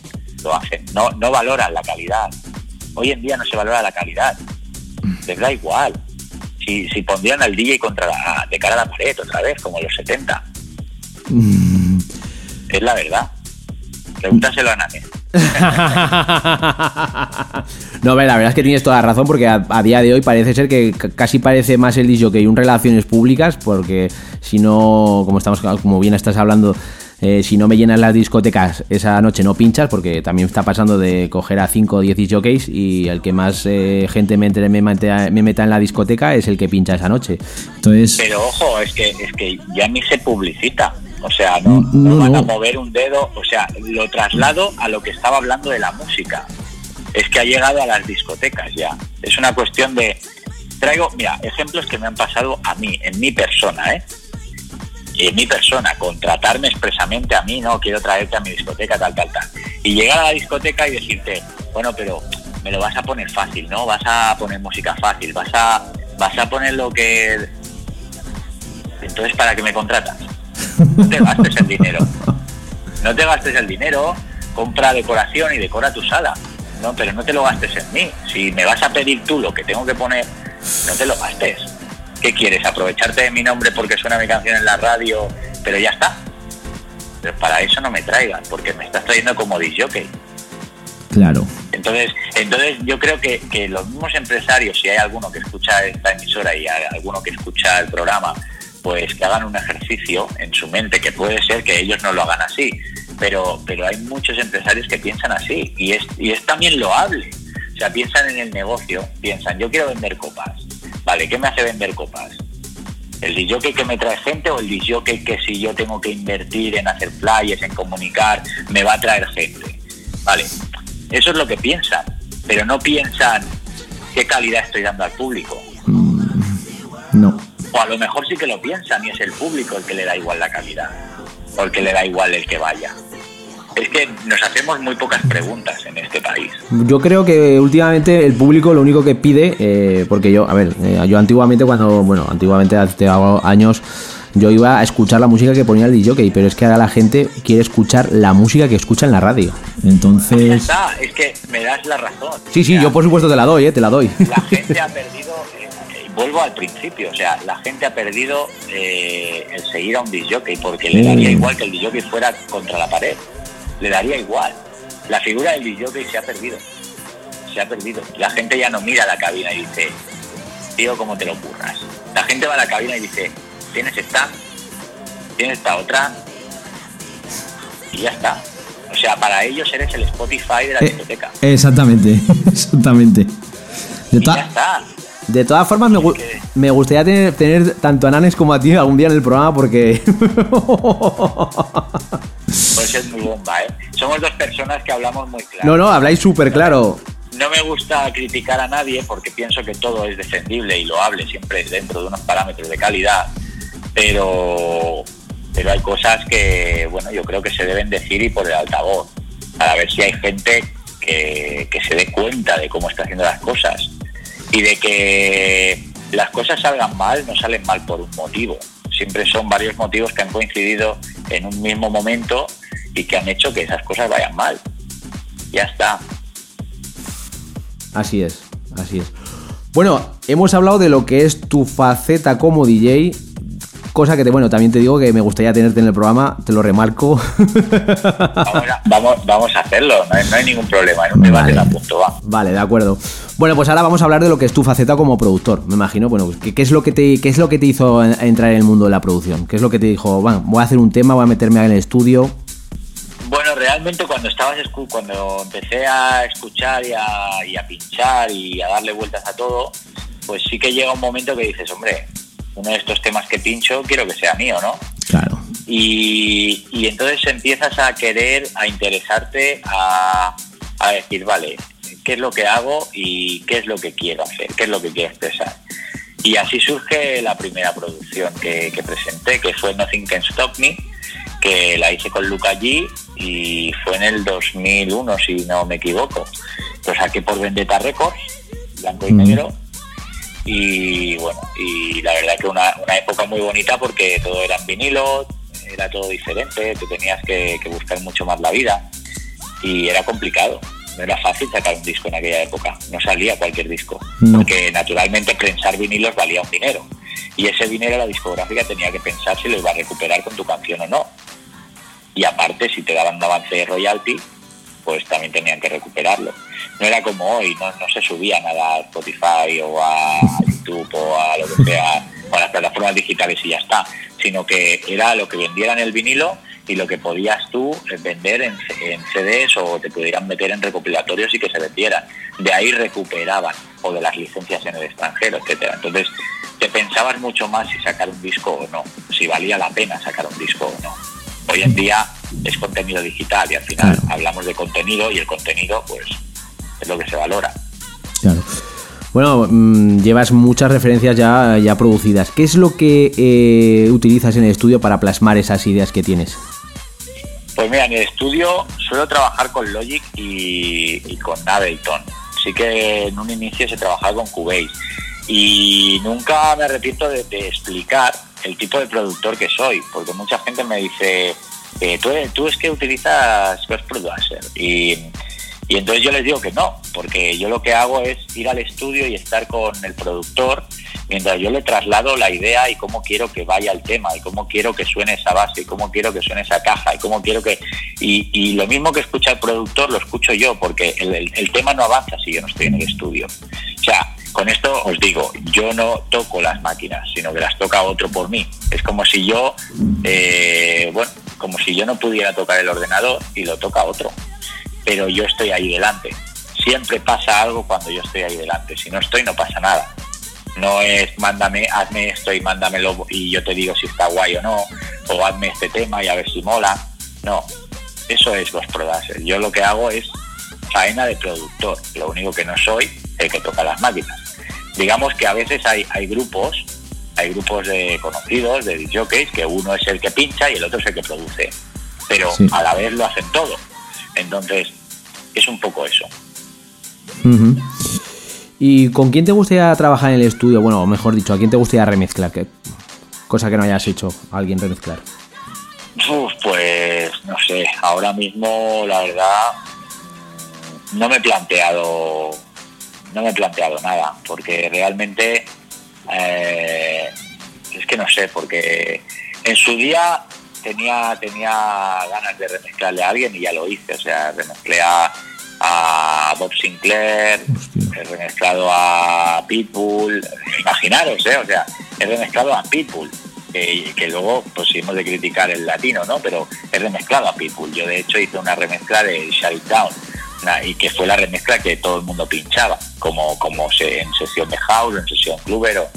lo hacen. No, no valoran la calidad. Hoy en día no se valora la calidad. Les da igual. Si, si pondrían al DJ contra la- de cara a la pared otra vez, como en los 70. Es la verdad. Pregúntaselo a Nane. No, ve, la verdad es que tienes toda la razón porque a, a día de hoy parece ser que casi parece más el disco que un relaciones públicas porque si no, como estamos como bien estás hablando, eh, si no me llenan las discotecas esa noche no pinchas porque también está pasando de coger a 5 o 10 jockeys y el que más eh, gente me, entre- me, meta, me meta en la discoteca es el que pincha esa noche. Entonces, Pero ojo, es que, es que ya ni se publicita. O sea, no, No, no van a mover un dedo. O sea, lo traslado a lo que estaba hablando de la música. Es que ha llegado a las discotecas ya. Es una cuestión de... Traigo, mira, ejemplos que me han pasado a mí, en mi persona, ¿eh? Y en mi persona, contratarme expresamente a mí, no, quiero traerte a mi discoteca, tal, tal, tal. Y llegar a la discoteca y decirte, bueno, pero me lo vas a poner fácil, ¿no? Vas a poner música fácil, vas a, vas a poner lo que... Entonces, ¿para qué me contratas? [laughs] No te gastes el dinero. No te gastes el dinero, compra decoración y decora tu sala. No, pero no te lo gastes en mí. Si me vas a pedir tú lo que tengo que poner, no te lo gastes. ¿Qué quieres? ¿Aprovecharte de mi nombre porque suena mi canción en la radio, pero ya está? Pero para eso no me traigas, porque me estás trayendo como disjockey. claro. Entonces, entonces yo creo que, que los mismos empresarios, si hay alguno que escucha esta emisora y hay alguno que escucha el programa, pues que hagan un ejercicio en su mente, que puede ser que ellos no lo hagan así, pero, pero hay muchos empresarios que piensan así y es, y es también loable. O sea, piensan en el negocio, piensan, yo quiero vender copas. Vale, ¿qué me hace vender copas? ¿El disjockey que me trae gente o el disjockey que si yo tengo que invertir en hacer flyers, en comunicar, me va a traer gente? Vale, eso es lo que piensan, pero no piensan qué calidad estoy dando al público. No. O a lo mejor sí que lo piensan y es el público el que le da igual la calidad, o el que le da igual el que vaya. Es que nos hacemos muy pocas preguntas en este país. Yo creo que últimamente el público lo único que pide, eh, porque yo, a ver, eh, yo antiguamente cuando, bueno, antiguamente hace años yo iba a escuchar la música que ponía el DJ, pero es que ahora la gente quiere escuchar la música que escucha en la radio. Ya Entonces, está, es que me das la razón. sí, sí, O sea, yo por supuesto te la doy, eh, te la doy. La gente ha perdido, vuelvo al principio, o sea, la gente ha perdido eh, el seguir a un disjockey porque le daría Mm. igual que el disjockey fuera contra la pared. Le daría igual. La figura del disjockey se ha perdido. Se ha perdido. La gente ya no mira la cabina y dice, tío, ¿cómo te lo curras? La gente va a la cabina y dice, ¿tienes esta? ¿Tienes esta otra? Y ya está. O sea, para ellos eres el Spotify de la Eh, discoteca. exactamente, [laughs] exactamente. Y ya está. De todas formas, me, gu- que- me gustaría tener, tener tanto a Nanes como a ti algún día en el programa porque... [laughs] Pues es muy bomba, ¿eh? Somos dos personas que hablamos muy claro. no, no, habláis súper claro. No me gusta criticar a nadie porque pienso que todo es defendible y loable siempre dentro de unos parámetros de calidad, pero, pero hay cosas que, bueno, yo creo que se deben decir y por el altavoz, para ver si hay gente que, que se dé cuenta de cómo está haciendo las cosas y de que las cosas salgan mal, no salen mal por un motivo, siempre son varios motivos que han coincidido en un mismo momento y que han hecho que esas cosas vayan mal. Ya está. Así es, así es. Bueno, hemos hablado de lo que es tu faceta como DJ. Cosa que te, bueno, también te digo que me gustaría tenerte en el programa, te lo remarco. Vamos a, vamos, vamos a hacerlo, no hay, no hay ningún problema, en un debate Vale. punto va. Vale, de acuerdo. Bueno, pues ahora vamos a hablar de lo que es tu faceta como productor. Me imagino, bueno, ¿qué, qué es lo que te, qué es lo que te hizo en- entrar en el mundo de la producción? ¿Qué es lo que te dijo, bueno, voy a hacer un tema, voy a meterme en el estudio? Bueno, realmente cuando estabas cuando empecé a escuchar y a, y a pinchar y a darle vueltas a todo, pues sí que llega un momento que dices, hombre, uno de estos temas que pincho quiero que sea mío, ¿no? Claro. Y, y entonces empiezas a querer, a interesarte, a, a decir, vale, ¿qué es lo que hago y qué es lo que quiero hacer? ¿Qué es lo que quiero expresar? Y así surge la primera producción que, que presenté, que fue Nothing Can Stop Me, que la hice con Luca G y fue en el 2001, si no me equivoco. Lo saqué por Vendetta Records, blanco y Mm. negro. Y bueno, y la verdad que una, una época muy bonita porque todo era en vinilo, era todo diferente, tú tenías que, que buscar mucho más la vida y era complicado. No era fácil sacar un disco en aquella época, no salía cualquier disco, No. porque naturalmente prensar vinilos valía un dinero y ese dinero la discográfica tenía que pensar si lo iba a recuperar con tu canción o no. Y aparte, si te daban un avance de royalty, pues también tenían que recuperarlo. No era como hoy, no, no se subía nada a Spotify o a YouTube o a lo que sea, o a las plataformas digitales y ya está, sino que era lo que vendieran el vinilo y lo que podías tú eh, vender en, en CDs o te pudieran meter en recopilatorios y que se vendieran. De ahí recuperaban, o de las licencias en el extranjero, etcétera. Entonces, te pensabas mucho más si sacar un disco o no, si valía la pena sacar un disco o no. Hoy en día es contenido digital y al final Claro. hablamos de contenido y el contenido pues es lo que se valora. Claro. Bueno, mm, llevas muchas referencias ya, ya producidas. ¿Qué es lo que eh, utilizas en el estudio para plasmar esas ideas que tienes? Pues mira, en el estudio suelo trabajar con Logic y, y con Ableton. Sí que en un inicio se trabajaba con Cubase y nunca me arrepiento de, de explicar el tipo de productor que soy, porque mucha gente me dice, eh, tú, tú es que utilizas Producer y, y entonces yo les digo que no, porque yo lo que hago es ir al estudio y estar con el productor mientras yo le traslado la idea y cómo quiero que vaya el tema y cómo quiero que suene esa base y cómo quiero que suene esa caja y cómo quiero que y, lo mismo que escucha el productor lo escucho yo porque el- el tema no avanza si yo no estoy en el estudio. O sea con esto os digo yo no toco las máquinas sino que las toca otro por mí. Es como si yo eh, bueno como si yo no pudiera tocar el ordenador y lo toca otro. Pero yo estoy ahí delante. Siempre pasa algo cuando yo estoy ahí delante. Si no estoy no pasa nada. No es mándame, hazme esto y mándamelo y yo te digo si está guay o no, o hazme este tema y a ver si mola. No, eso es los producers. Yo lo que hago es faena de productor, lo único que no soy el que toca las máquinas. Digamos que a veces hay, hay grupos, hay grupos de conocidos, de jockeys, que uno es el que pincha y el otro es el que produce. pero Sí. a la vez lo hacen todo. Entonces, es un poco eso. ¿Y con quién te gustaría trabajar en el estudio? Bueno, o mejor dicho, ¿a quién te gustaría remezclar? ¿Qué cosa que no hayas hecho a alguien remezclar? Uf, pues no sé, ahora mismo la verdad no me he planteado no me he planteado nada porque realmente eh, es que no sé porque en su día tenía tenía ganas de remezclarle a alguien y ya lo hice o sea remezclé a, a Bob Sinclair he remezclado a Pitbull [laughs] imaginaros eh o sea he remezclado a Pitbull que, que luego pues hemos de criticar el latino, ¿no? Pero he remezclado a Pitbull. Yo de hecho hice una remezcla de Shut It Down y que fue la remezcla que todo el mundo pinchaba, como, como en sesión de house, en sesión cluber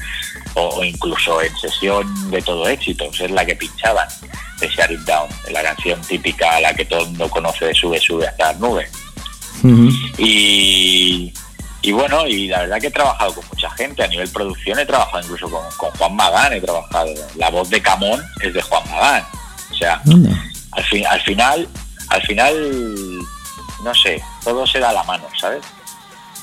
o, incluso en sesión de todo éxito, es la que pinchaban de Shut It Down, la canción típica, la que todo el mundo conoce de Sube, Sube hasta las nubes. Y, y bueno, y la verdad que he trabajado con mucha gente. A nivel producción he trabajado incluso con, con Juan Magán, he trabajado. La voz de Camón es de Juan Magán. O sea, al, fin, al final, al final, no sé, todo se da a la mano, ¿sabes?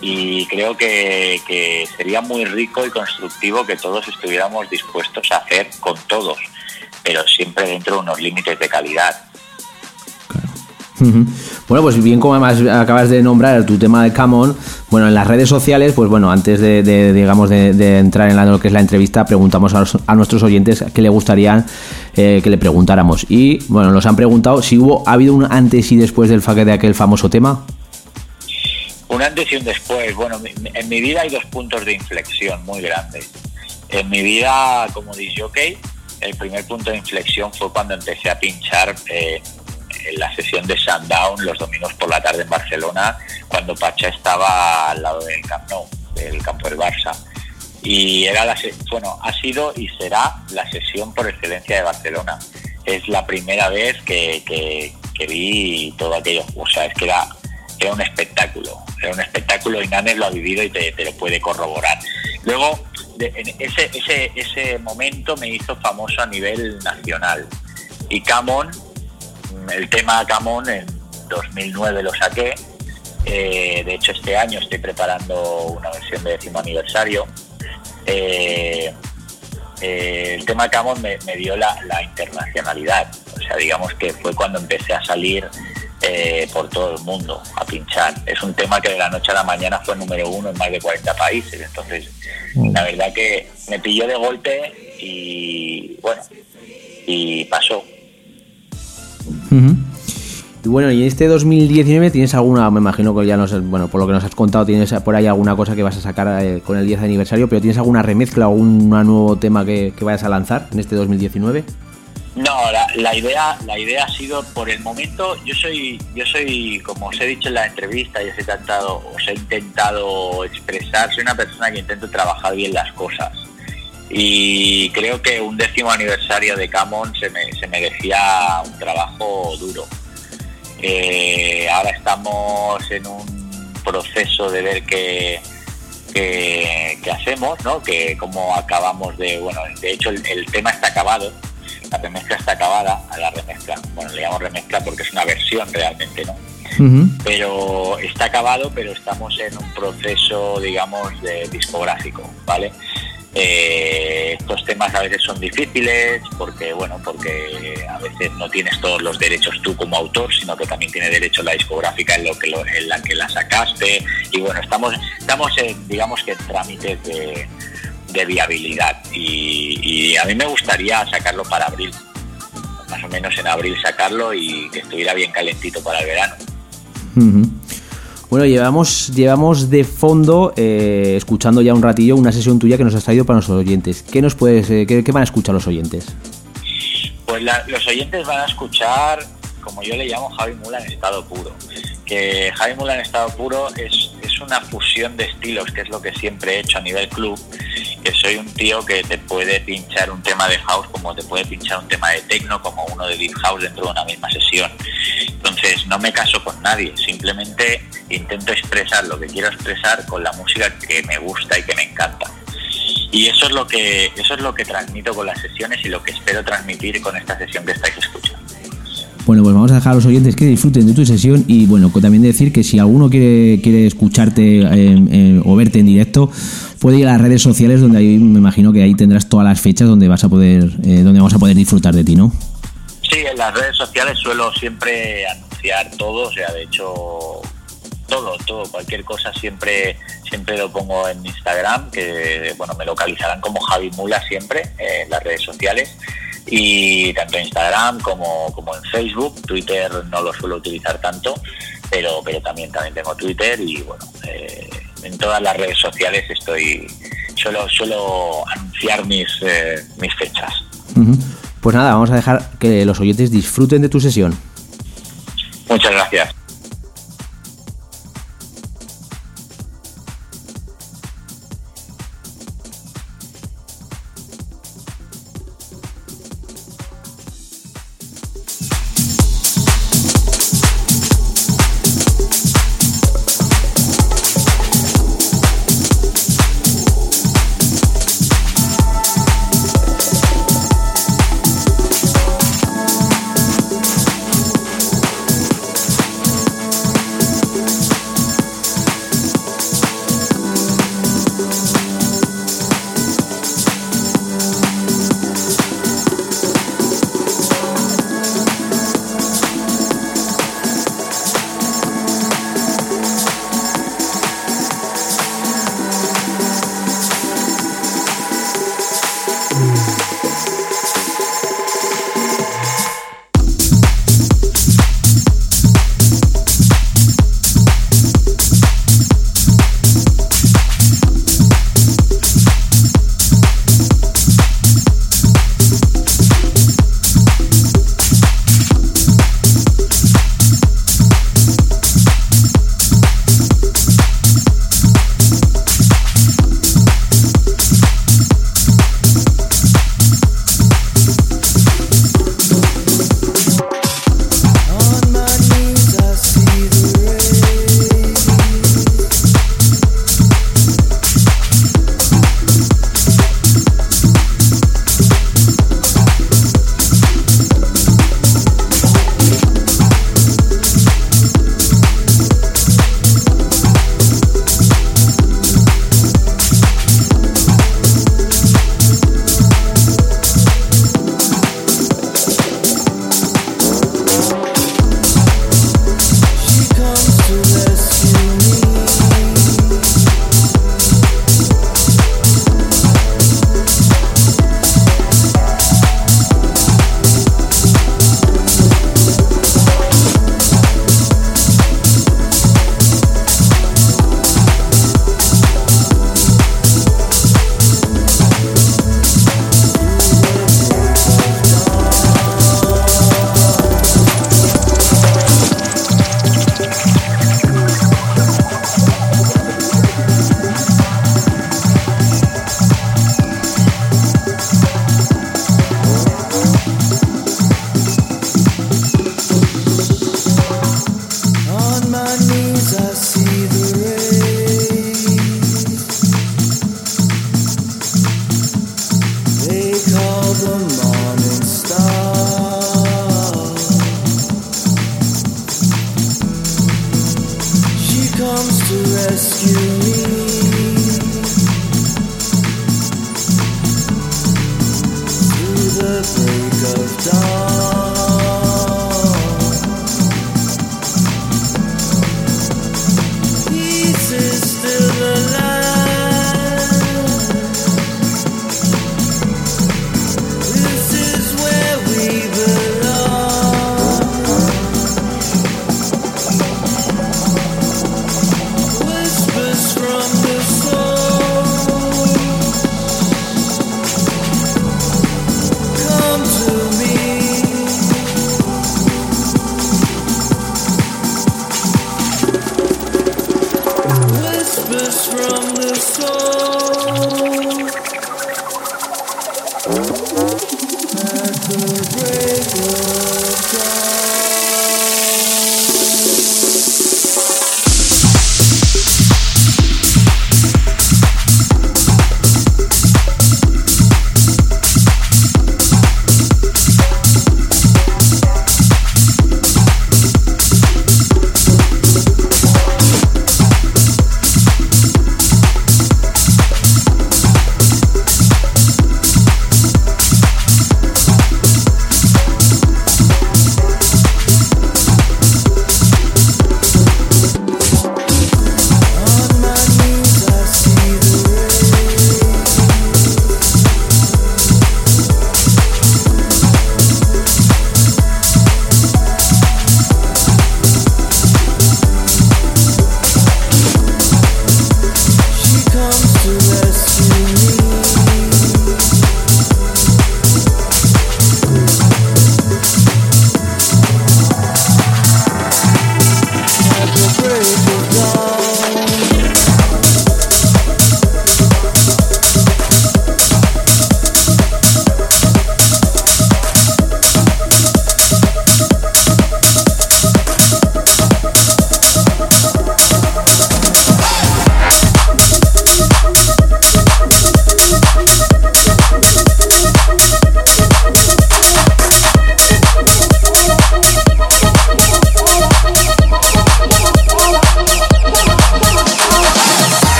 Y creo que, que sería muy rico y constructivo que todos estuviéramos dispuestos a hacer con todos, pero siempre dentro de unos límites de calidad. Bueno, pues bien como además acabas de nombrar tu tema de Camon, bueno, en las redes sociales, pues bueno, antes de, digamos, de, entrar en lo que es la entrevista, preguntamos a, nuestros oyentes qué le gustaría eh, que le preguntáramos. Y bueno, nos han preguntado si hubo, ha habido un antes y después del de aquel famoso tema. Un antes y un después. Bueno, en mi vida hay dos puntos de inflexión muy grandes. En mi vida como disjockey, el primer punto de inflexión fue cuando empecé a pinchar eh, en la sesión de Sundown los domingos por la tarde en Barcelona, cuando Pacha estaba al lado del Camp Nou, del campo del Barça. Y era la bueno, ha sido y será la sesión por excelencia de Barcelona. Es la primera vez que, que- que vi todo aquello. O sea, es que era, era un espectáculo. Era un espectáculo y Nanes lo ha vivido y te, te lo puede corroborar. Luego, de- en ese, ese, ese momento me hizo famoso a nivel nacional. Y Camon, el tema Camon en 2009 lo saqué. Eh, de hecho, este año estoy preparando una versión de décimo aniversario. Eh, eh, el tema Camon me, me dio la, la internacionalidad. O sea, digamos que fue cuando empecé a salir por todo el mundo a pinchar. Es un tema que de la noche a la mañana fue número uno en más de 40 países. Entonces, la verdad que me pilló de golpe y bueno, y pasó. Ujú. Y bueno, y en este 2019 tienes alguna, me imagino que ya nos, bueno, por lo que nos has contado, tienes por ahí alguna cosa que vas a sacar eh, con el 10 aniversario, pero tienes alguna remezcla o un nuevo tema que, vayas a lanzar en este 2019? No, la, la idea, la idea ha sido por el momento. Yo soy, yo soy, como os he dicho en la entrevista y os he intentado, os he intentado expresar, soy una persona que intento trabajar bien las cosas. Y creo que un décimo aniversario de Camon se, me, se merecía un trabajo duro. Eh, ahora estamos en un proceso de ver qué, qué, qué hacemos, ¿no? Que cómo acabamos de, bueno, de hecho el, el tema está acabado, la remezcla está acabada, a la remezcla, bueno, le llamo remezcla porque es una versión realmente, ¿no? Pero está acabado, pero estamos en un proceso, digamos, de discográfico, ¿vale? Eh, estos temas a veces son difíciles porque, bueno, porque a veces no tienes todos los derechos tú como autor, sino que también tiene derecho la discográfica en lo que lo- en la que la sacaste. Y bueno, estamos, estamos en, digamos que en trámites de, viabilidad. Y, a mí me gustaría sacarlo para abril, más o menos en abril sacarlo y que estuviera bien calentito para el verano. Bueno, llevamos, llevamos de fondo, eh, escuchando ya un ratillo, una sesión tuya que nos has traído para nuestros oyentes. ¿Qué nos puedes, eh, qué, van a escuchar los oyentes? Pues la- los oyentes van a escuchar, como yo le llamo Javi Mula en estado puro. Que Javi Mula en estado puro es, es una fusión de estilos, que es lo que siempre he hecho a nivel club. Que soy un tío que te puede pinchar un tema de house como te puede pinchar un tema de techno, como uno de deep house dentro de una misma sesión. Entonces no me caso con nadie, simplemente intento expresar lo que quiero expresar con la música que me gusta y que me encanta. Y eso es lo que eso es lo que transmito con las sesiones y lo que espero transmitir con esta sesión que estáis escuchando. Bueno, pues vamos a dejar a los oyentes que disfruten de tu sesión y bueno, también decir que si alguno quiere, quiere escucharte eh, eh, o verte en directo, puede ir a las redes sociales donde ahí me imagino que ahí tendrás todas las fechas donde vas a poder, eh, donde vamos a poder disfrutar de ti, ¿no? Sí, en las redes sociales suelo siempre anunciar todo, o sea, de hecho, todo, todo, cualquier cosa siempre siempre lo pongo en Instagram, que bueno, me localizarán como Javi Mula siempre eh, en las redes sociales y tanto en Instagram como, como en Facebook, Twitter no lo suelo utilizar tanto, pero pero también también tengo Twitter y bueno, eh, en todas las redes sociales estoy suelo suelo anunciar mis eh, mis fechas. Pues nada, vamos a dejar que los oyentes disfruten de tu sesión. Muchas gracias.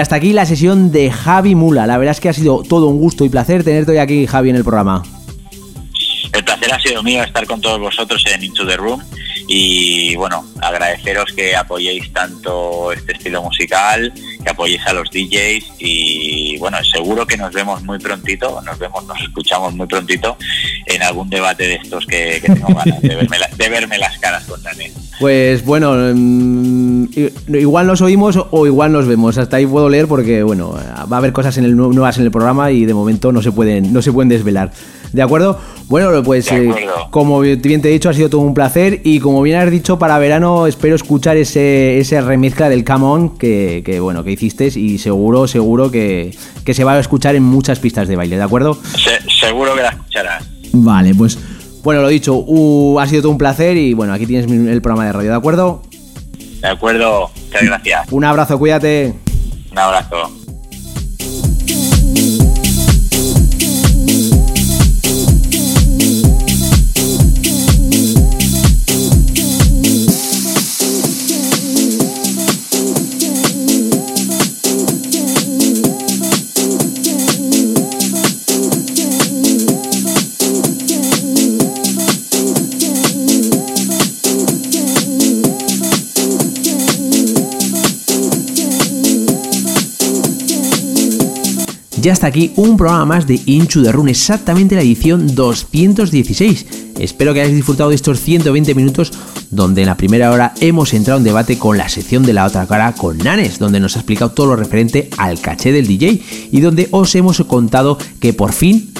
Hasta aquí la sesión de Javi Mula. La verdad es que ha sido todo un gusto y placer tenerte hoy aquí, Javi, en el programa. El placer ha sido mío estar con todos vosotros en Into the Room y bueno, agradeceros que apoyéis tanto este estilo musical, que apoyéis a los DJs y bueno, seguro que nos vemos muy prontito, nos vemos, nos escuchamos muy prontito en algún debate de estos que, que tengo ganas de [laughs] verme, la- de verme las caras con Daniel. Pues bueno, mm, igual nos oímos o igual nos vemos. Hasta ahí puedo leer porque bueno, va a haber cosas en el, nu- nuevas en el programa y de momento no se pueden, no se pueden desvelar. ¿De acuerdo? Bueno, pues eh, como bien te he dicho, ha sido todo un placer y como bien has dicho, para verano espero escuchar ese, ese remezcla del Come On que, que, bueno, que hiciste y seguro, seguro que, que se va a escuchar en muchas pistas de baile, ¿de acuerdo? Se- seguro que la escucharás. Vale, pues bueno, lo dicho, uh, ha sido todo un placer y bueno, aquí tienes el programa de radio, ¿de acuerdo? De acuerdo, muchas gracias. Un abrazo, cuídate. Un abrazo. Ya está aquí un programa más de Inchu de Run, exactamente la edición 216. Espero que hayáis disfrutado de estos 120 minutos donde en la primera hora hemos entrado en debate con la sección de la otra cara con Nanes, donde nos ha explicado todo lo referente al caché del DJ y donde os hemos contado que por fin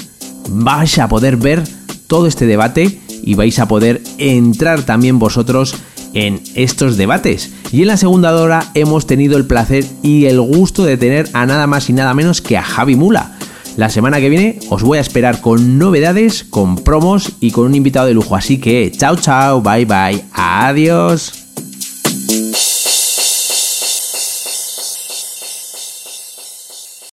vais a poder ver todo este debate y vais a poder entrar también vosotros en estos debates. Y en la segunda hora hemos tenido el placer y el gusto de tener a nada más y nada menos que a Javi Mula. La semana que viene os voy a esperar con novedades, con promos y con un invitado de lujo. Así que chao chao, bye bye, adiós.